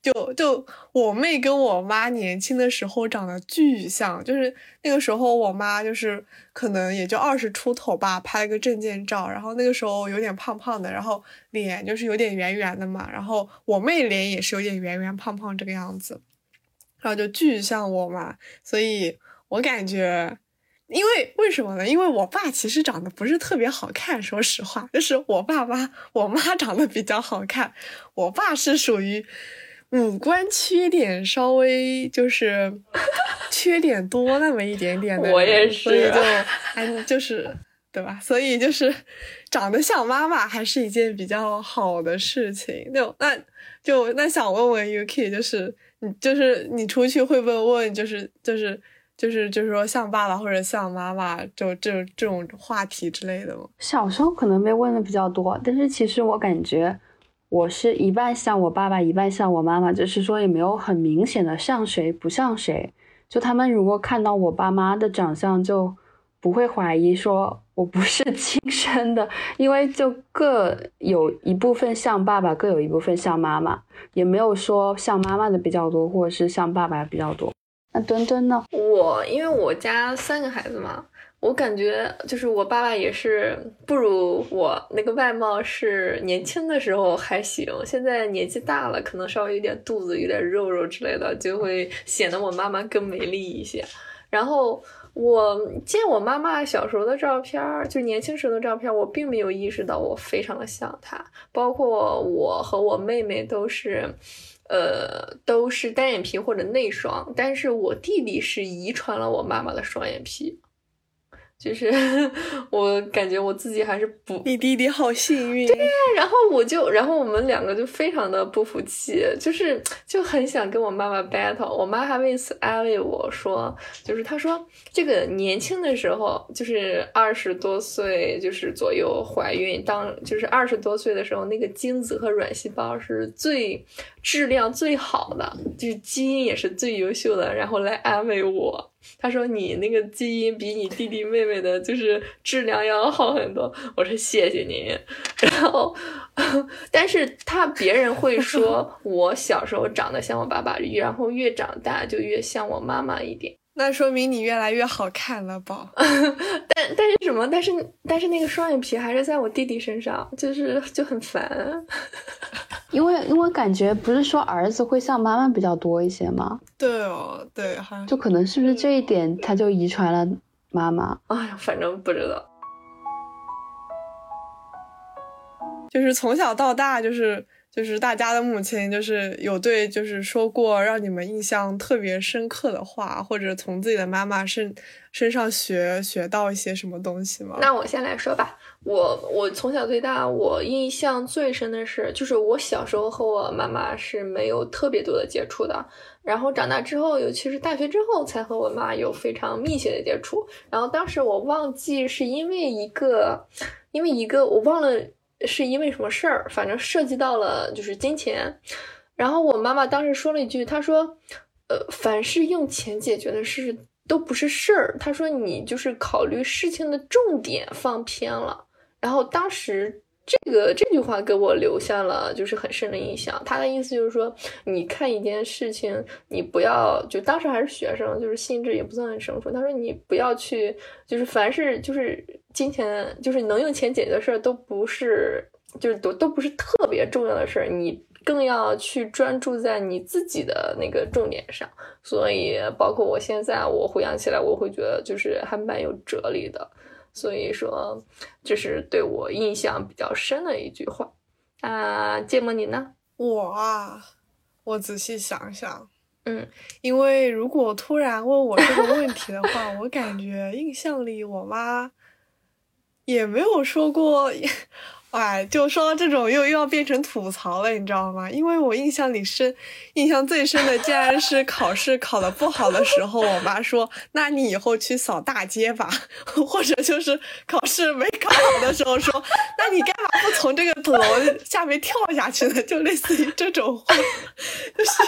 就就我妹跟我妈年轻的时候长得巨像，就是那个时候我妈就是可能也就二十出头吧，拍了个证件照，然后那个时候有点胖胖的，然后脸就是有点圆圆的嘛，然后我妹脸也是有点圆圆胖胖这个样子，然后就巨像我妈，所以我感觉。因为为什么呢？因为我爸其实长得不是特别好看，说实话，就是我爸妈我妈长得比较好看，我爸是属于五官缺点稍微就是 缺点多那么一点点的，我也是，所以就哎就是对吧？所以就是长得像妈妈还是一件比较好的事情。就那就那想问问 UK，就是你就是你出去会不会问就是就是。就是就是说像爸爸或者像妈妈，就这这种话题之类的吗？小时候可能被问的比较多，但是其实我感觉我是一半像我爸爸，一半像我妈妈，就是说也没有很明显的像谁不像谁。就他们如果看到我爸妈的长相，就不会怀疑说我不是亲生的，因为就各有一部分像爸爸，各有一部分像妈妈，也没有说像妈妈的比较多，或者是像爸爸比较多。那墩墩呢？我因为我家三个孩子嘛，我感觉就是我爸爸也是不如我那个外貌是年轻的时候还行，现在年纪大了，可能稍微有点肚子、有点肉肉之类的，就会显得我妈妈更美丽一些。然后我见我妈妈小时候的照片，就年轻时候的照片，我并没有意识到我非常的像她，包括我和我妹妹都是。呃，都是单眼皮或者内双，但是我弟弟是遗传了我妈妈的双眼皮。就是 我感觉我自己还是不，你弟弟好幸运。对呀，然后我就，然后我们两个就非常的不服气，就是就很想跟我妈妈 battle。我妈还为此安慰我说，就是她说这个年轻的时候，就是二十多岁就是左右怀孕，当就是二十多岁的时候，那个精子和卵细胞是最质量最好的，就是基因也是最优秀的，然后来安慰我。他说：“你那个基因比你弟弟妹妹的，就是质量要好很多。”我说：“谢谢您。”然后，但是他别人会说 我小时候长得像我爸爸，然后越长大就越像我妈妈一点。那说明你越来越好看了吧？但但是什么？但是但是那个双眼皮还是在我弟弟身上，就是就很烦。因为因为感觉不是说儿子会像妈妈比较多一些吗？对哦，对，好像就可能是不是这一点他就遗传了妈妈？哎呀，反正不知道。就是从小到大，就是就是大家的母亲，就是有对就是说过让你们印象特别深刻的话，或者从自己的妈妈身身上学学到一些什么东西吗？那我先来说吧。我我从小对大，我印象最深的是，就是我小时候和我妈妈是没有特别多的接触的，然后长大之后，尤其是大学之后，才和我妈有非常密切的接触。然后当时我忘记是因为一个，因为一个我忘了。是因为什么事儿？反正涉及到了就是金钱，然后我妈妈当时说了一句，她说：“呃，凡是用钱解决的事都不是事儿。”她说：“你就是考虑事情的重点放偏了。”然后当时。这个这句话给我留下了就是很深的印象。他的意思就是说，你看一件事情，你不要就当时还是学生，就是心智也不算很成熟。他说你不要去，就是凡是就是金钱，就是能用钱解决的事儿，都不是就是都都不是特别重要的事儿。你更要去专注在你自己的那个重点上。所以，包括我现在我回想起来，我会觉得就是还蛮有哲理的。所以说，这是对我印象比较深的一句话。啊，芥末你呢？我啊，我仔细想想，嗯，因为如果突然问我这个问题的话，我感觉印象里我妈也没有说过。哎，就说到这种又又要变成吐槽了，你知道吗？因为我印象里深，印象最深的竟然是考试考得不好的时候，我妈说：“那你以后去扫大街吧。”或者就是考试没考好的时候说：“那你干嘛不从这个楼下面跳下去呢？”就类似于这种话，就是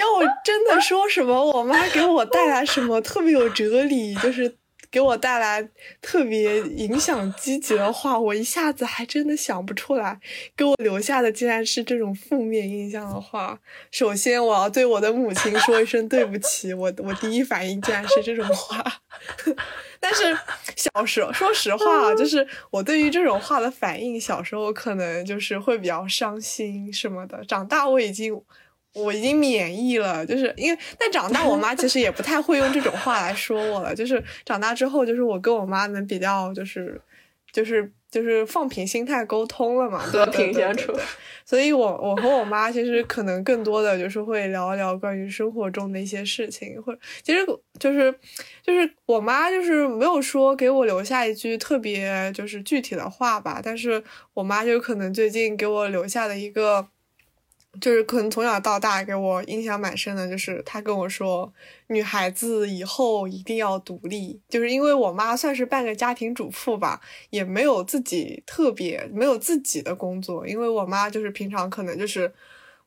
要我真的说什么，我妈给我带来什么特别有哲理，就是。给我带来特别影响积极的话，我一下子还真的想不出来。给我留下的竟然是这种负面印象的话，首先我要对我的母亲说一声对不起。我我第一反应竟然是这种话，但是小时候说实话，就是我对于这种话的反应，小时候可能就是会比较伤心什么的。长大我已经。我已经免疫了，就是因为但长大，我妈其实也不太会用这种话来说我了。就是长大之后，就是我跟我妈能比较，就是就是就是放平心态沟通了嘛，和平相处。所以，我我和我妈其实可能更多的就是会聊一聊关于生活中的一些事情，或者其实就是就是我妈就是没有说给我留下一句特别就是具体的话吧，但是我妈就可能最近给我留下的一个。就是可能从小到大给我印象蛮深的，就是他跟我说，女孩子以后一定要独立。就是因为我妈算是半个家庭主妇吧，也没有自己特别没有自己的工作。因为我妈就是平常可能就是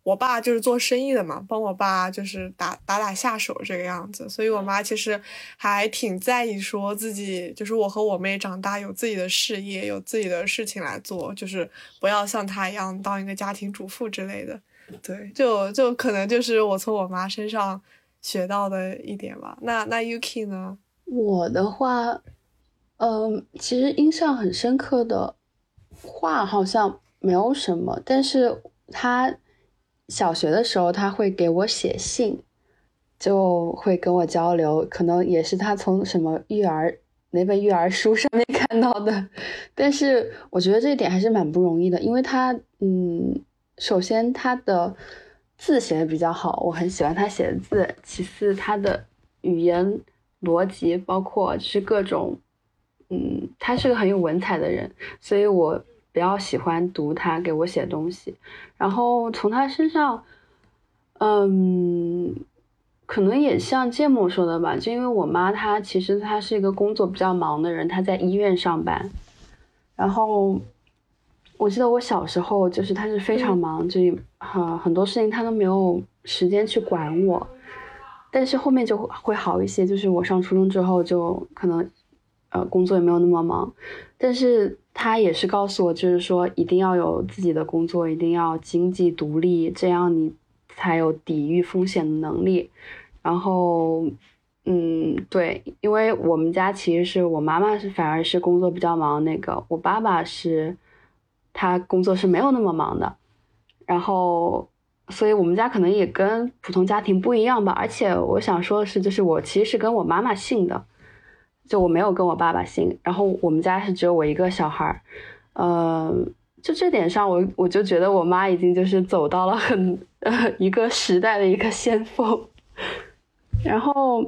我爸就是做生意的嘛，帮我爸就是打打打下手这个样子。所以我妈其实还挺在意说自己就是我和我妹长大有自己的事业，有自己的事情来做，就是不要像她一样当一个家庭主妇之类的。对，就就可能就是我从我妈身上学到的一点吧。那那 Yuki 呢？我的话，嗯，其实印象很深刻的话好像没有什么，但是他小学的时候他会给我写信，就会跟我交流，可能也是他从什么育儿哪本育儿书上面看到的。但是我觉得这一点还是蛮不容易的，因为他，嗯。首先，他的字写的比较好，我很喜欢他写的字。其次，他的语言逻辑，包括是各种，嗯，他是个很有文采的人，所以我比较喜欢读他给我写的东西。然后从他身上，嗯，可能也像芥末说的吧，就因为我妈她其实她是一个工作比较忙的人，她在医院上班，然后。我记得我小时候，就是他是非常忙，就很很多事情他都没有时间去管我。但是后面就会好一些，就是我上初中之后就可能，呃，工作也没有那么忙。但是他也是告诉我，就是说一定要有自己的工作，一定要经济独立，这样你才有抵御风险的能力。然后，嗯，对，因为我们家其实是我妈妈是反而是工作比较忙，那个我爸爸是。他工作是没有那么忙的，然后，所以我们家可能也跟普通家庭不一样吧。而且我想说的是，就是我其实是跟我妈妈姓的，就我没有跟我爸爸姓，然后我们家是只有我一个小孩儿，呃，就这点上，我我就觉得我妈已经就是走到了很呃一个时代的一个先锋，然后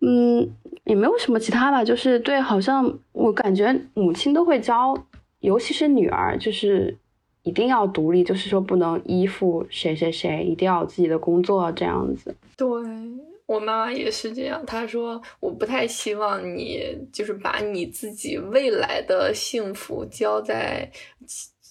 嗯也没有什么其他吧，就是对，好像我感觉母亲都会教，尤其是女儿，就是一定要独立，就是说不能依附谁谁谁，一定要有自己的工作这样子。对。我妈妈也是这样，她说我不太希望你就是把你自己未来的幸福交在，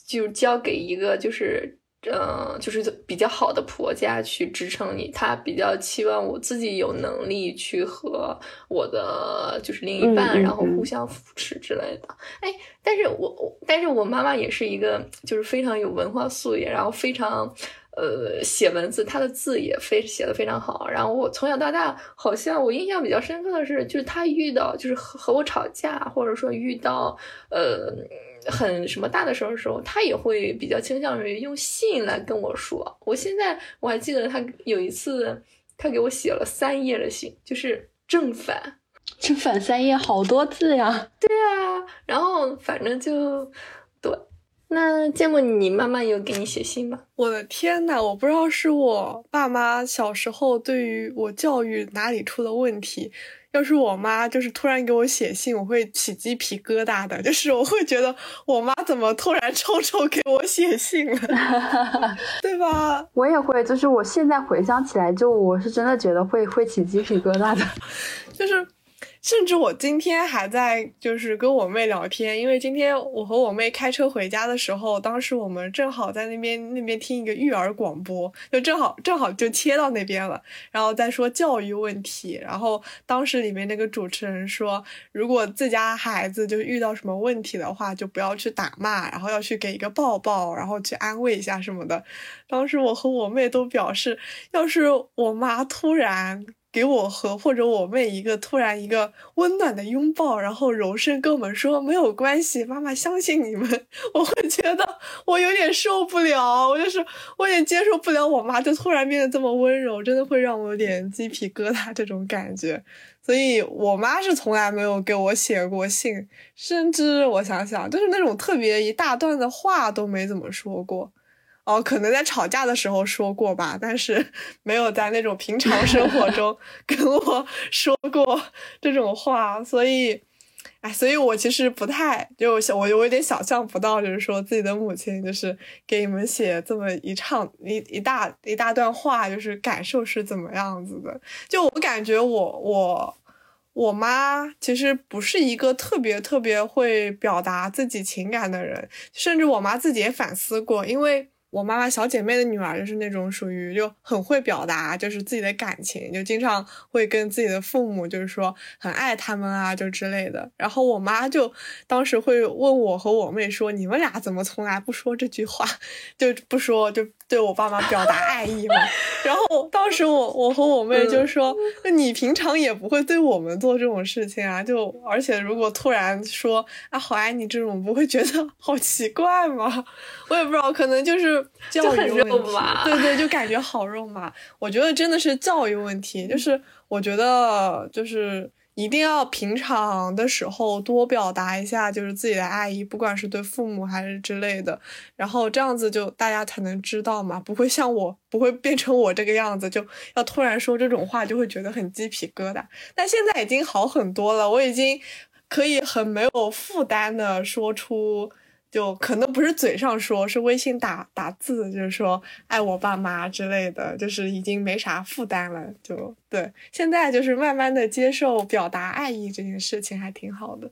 就交给一个就是嗯就是比较好的婆家去支撑你。她比较期望我自己有能力去和我的就是另一半，然后互相扶持之类的。哎，但是我我但是我妈妈也是一个就是非常有文化素养，然后非常。呃，写文字，她的字也非写的非常好。然后我从小到大，好像我印象比较深刻的是，就是她遇到就是和和我吵架，或者说遇到呃很什么大的事儿的时候，他也会比较倾向于用信来跟我说。我现在我还记得他有一次，他给我写了三页的信，就是正反，正反三页，好多字呀。对啊，然后反正就对。那见过你妈妈有给你写信吗？我的天呐，我不知道是我爸妈小时候对于我教育哪里出了问题。要是我妈就是突然给我写信，我会起鸡皮疙瘩的，就是我会觉得我妈怎么突然抽抽给我写信了，对吧？我也会，就是我现在回想起来，就我是真的觉得会会起鸡皮疙瘩的，就是。甚至我今天还在就是跟我妹聊天，因为今天我和我妹开车回家的时候，当时我们正好在那边那边听一个育儿广播，就正好正好就切到那边了，然后再说教育问题。然后当时里面那个主持人说，如果自家孩子就遇到什么问题的话，就不要去打骂，然后要去给一个抱抱，然后去安慰一下什么的。当时我和我妹都表示，要是我妈突然。给我和或者我妹一个突然一个温暖的拥抱，然后柔声跟我们说没有关系，妈妈相信你们。我会觉得我有点受不了，我就是我也接受不了我妈就突然变得这么温柔，真的会让我有点鸡皮疙瘩这种感觉。所以我妈是从来没有给我写过信，甚至我想想，就是那种特别一大段的话都没怎么说过。哦，可能在吵架的时候说过吧，但是 没有在那种平常生活 中跟我说过这种话，所以，哎，所以我其实不太就我我有点想象不到，就是说自己的母亲就是给你们写这么一唱一一大一大段话，就是感受是怎么样子的。就我感觉我我我妈其实不是一个特别特别会表达自己情感的人，甚至我妈自己也反思过，因为。我妈妈小姐妹的女儿就是那种属于就很会表达，就是自己的感情，就经常会跟自己的父母就是说很爱他们啊，就之类的。然后我妈就当时会问我和我妹说：“你们俩怎么从来不说这句话，就不说就对我爸妈表达爱意嘛？”然后当时我我和我妹就说：“那你平常也不会对我们做这种事情啊？就而且如果突然说啊好爱你这种，不会觉得好奇怪吗？我也不知道，可能就是。”教育问题，对对，就感觉好肉麻。我觉得真的是教育问题，就是我觉得就是一定要平常的时候多表达一下，就是自己的爱意，不管是对父母还是之类的。然后这样子就大家才能知道嘛，不会像我不会变成我这个样子，就要突然说这种话，就会觉得很鸡皮疙瘩。但现在已经好很多了，我已经可以很没有负担的说出。就可能不是嘴上说，是微信打打字，就是说爱我爸妈之类的，就是已经没啥负担了。就对，现在就是慢慢的接受表达爱意这件事情，还挺好的。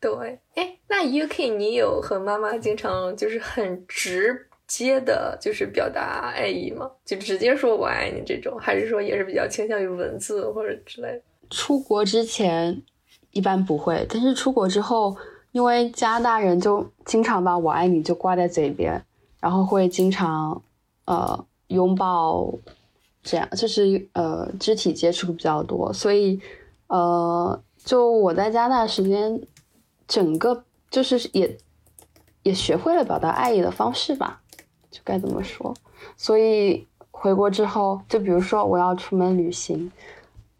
对，哎，那 UK 你有和妈妈经常就是很直接的，就是表达爱意吗？就直接说我爱你这种，还是说也是比较倾向于文字或者之类的？出国之前一般不会，但是出国之后。因为加拿大人就经常把我爱你就挂在嘴边，然后会经常，呃，拥抱，这样就是呃肢体接触比较多，所以呃，就我在加拿大时间，整个就是也也学会了表达爱意的方式吧，就该怎么说？所以回国之后，就比如说我要出门旅行，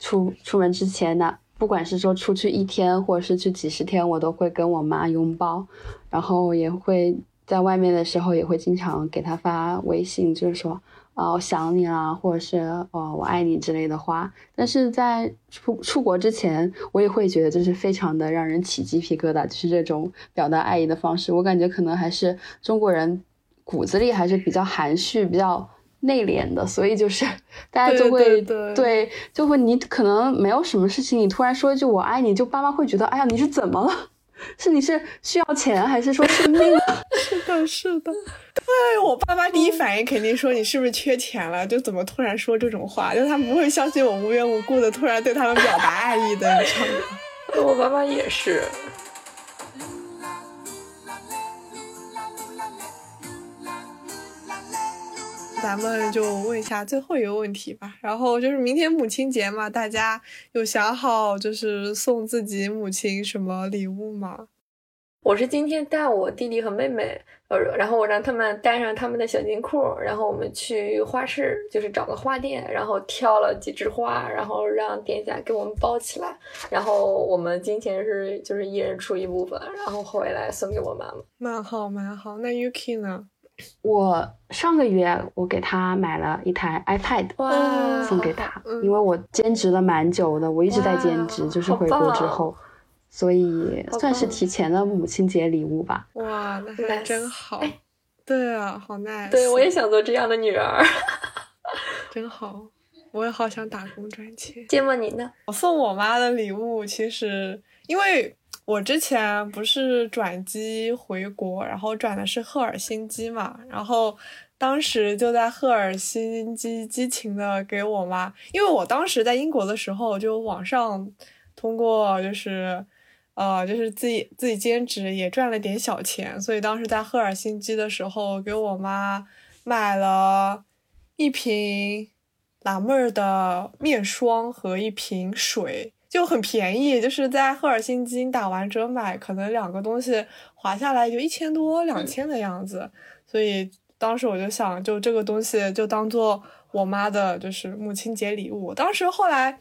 出出门之前呢。不管是说出去一天，或者是去几十天，我都会跟我妈拥抱，然后也会在外面的时候也会经常给她发微信，就是说啊我想你啦，或者是哦我爱你之类的话。但是在出出国之前，我也会觉得就是非常的让人起鸡皮疙瘩，就是这种表达爱意的方式。我感觉可能还是中国人骨子里还是比较含蓄，比较。内敛的，所以就是 大家就会对，就会你可能没有什么事情，你突然说一句“我爱你”，就爸妈会觉得，哎呀，你是怎么了？是你是需要钱，还是说生病了？是的，是的。对我爸妈第一反应肯定说你是不是缺钱了？就怎么突然说这种话？就他们不会相信我无缘无故的突然对他们表达爱意的，你知道吗？我爸妈也是。咱们就问一下最后一个问题吧。然后就是明天母亲节嘛，大家有想好就是送自己母亲什么礼物吗？我是今天带我弟弟和妹妹，呃，然后我让他们带上他们的小金库，然后我们去花市，就是找个花店，然后挑了几枝花，然后让店家给我们包起来，然后我们金钱是就是一人出一部分，然后回来送给我妈妈。蛮好，蛮好。那 Yuki 呢？我上个月我给他买了一台 iPad，送给他，因为我兼职了蛮久的，我一直在兼职，就是回国之后，所以算是提前的母亲节礼物吧。哇，那还真好。对啊，好 nice。对，我也想做这样的女儿。真好，我也好想打工赚钱。芥末你呢？我送我妈的礼物，其实因为。我之前不是转机回国，然后转的是赫尔辛基嘛，然后当时就在赫尔辛基激情的给我妈，因为我当时在英国的时候就网上通过就是呃就是自己自己兼职也赚了点小钱，所以当时在赫尔辛基的时候给我妈买了一瓶蓝妹儿的面霜和一瓶水。就很便宜，就是在赫尔辛基打完折买，可能两个东西划下来就一千多、两千的样子。所以当时我就想，就这个东西就当做我妈的，就是母亲节礼物。当时后来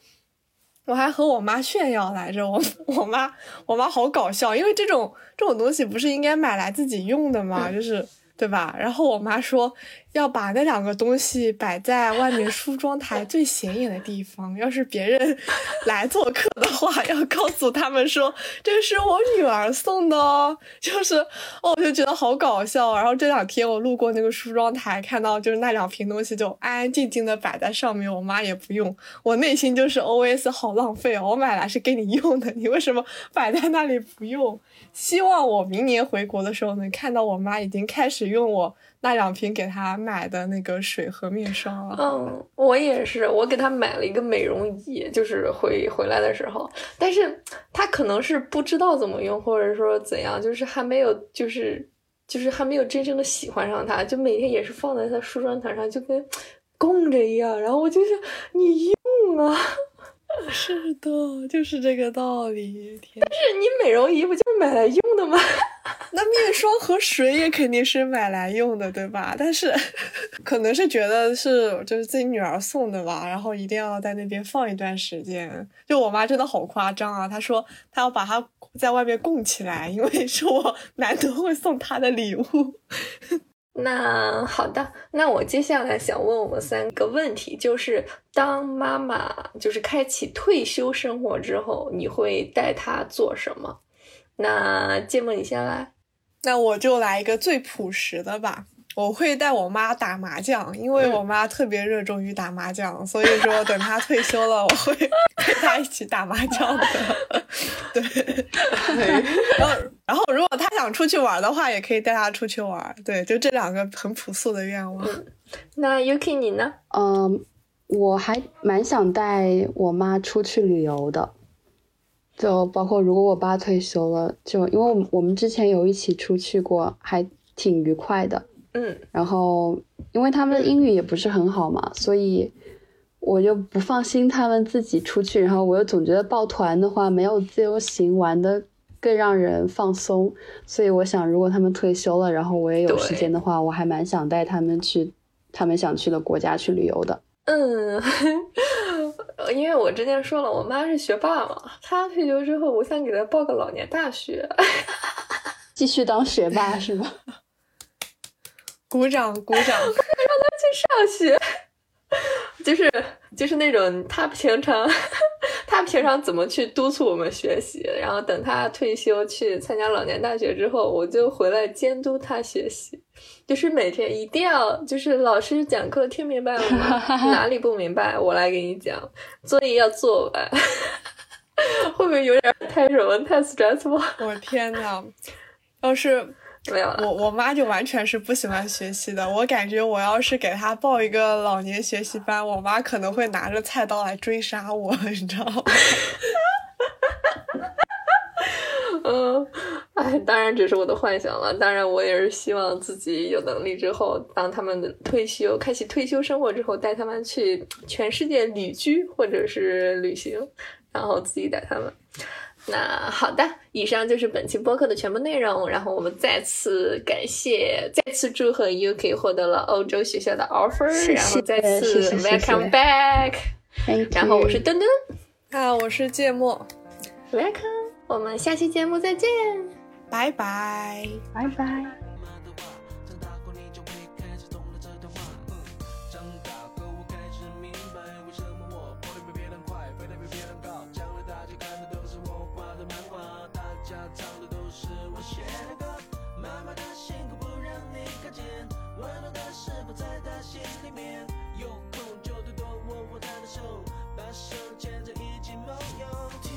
我还和我妈炫耀来着，我我妈我妈好搞笑，因为这种这种东西不是应该买来自己用的吗？就是对吧？然后我妈说。要把那两个东西摆在外面梳妆台最显眼的地方。要是别人 来做客的话，要告诉他们说这是我女儿送的哦。就是，哦，我就觉得好搞笑。然后这两天我路过那个梳妆台，看到就是那两瓶东西就安安静静的摆在上面，我妈也不用。我内心就是 O S 好浪费哦，我买来是给你用的，你为什么摆在那里不用？希望我明年回国的时候能看到我妈已经开始用我。那两瓶给她买的那个水和面霜了。嗯，我也是，我给她买了一个美容仪，就是回回来的时候，但是她可能是不知道怎么用，或者说怎样，就是还没有，就是就是还没有真正的喜欢上它，就每天也是放在她梳妆台上，就跟供着一样。然后我就想，你用啊。是的，就是这个道理。但，是你美容仪不就是买来用的吗？那面霜和水也肯定是买来用的，对吧？但是可能是觉得是就是自己女儿送的吧，然后一定要在那边放一段时间。就我妈真的好夸张啊，她说她要把它在外面供起来，因为是我 难得会送她的礼物。那好的，那我接下来想问我们三个问题，就是当妈妈就是开启退休生活之后，你会带她做什么？那芥末你先来，那我就来一个最朴实的吧。我会带我妈打麻将，因为我妈特别热衷于打麻将，所以说等她退休了，我会 陪她一起打麻将的。对，然后然后如果她想出去玩的话，也可以带她出去玩。对，就这两个很朴素的愿望。那 Yuki 你呢？嗯，我还蛮想带我妈出去旅游的，就包括如果我爸退休了，就因为我们之前有一起出去过，还挺愉快的。嗯，然后因为他们的英语也不是很好嘛，所以我就不放心他们自己出去。然后我又总觉得抱团的话没有自由行玩的更让人放松。所以我想，如果他们退休了，然后我也有时间的话，我还蛮想带他们去他们想去的国家去旅游的。嗯，因为我之前说了，我妈是学霸嘛，她退休之后，我想给她报个老年大学，继续当学霸是吗？鼓掌鼓掌，让他 去上学，就是就是那种他平常。他平常怎么去督促我们学习？然后等他退休去参加老年大学之后，我就回来监督他学习。就是每天一定要，就是老师讲课听明白了吗？哪里不明白，我来给你讲。作业要做完，会不会有点太什么太 stressful？我天呐，要是。没有，我我妈就完全是不喜欢学习的。我感觉我要是给她报一个老年学习班，我妈可能会拿着菜刀来追杀我，你知道吗？嗯，哎，当然只是我的幻想了。当然，我也是希望自己有能力之后，当他们的退休开启退休生活之后，带他们去全世界旅居或者是旅行，然后自己带他们。那好的，以上就是本期播客的全部内容。然后我们再次感谢，再次祝贺 UK 获得了欧洲学校的 offer，然后再次 welcome back。然后我是墩墩，啊，我是芥末，welcome。我们下期节目再见，拜拜，拜拜。有空就多多握握她的手把手牵着一起梦游。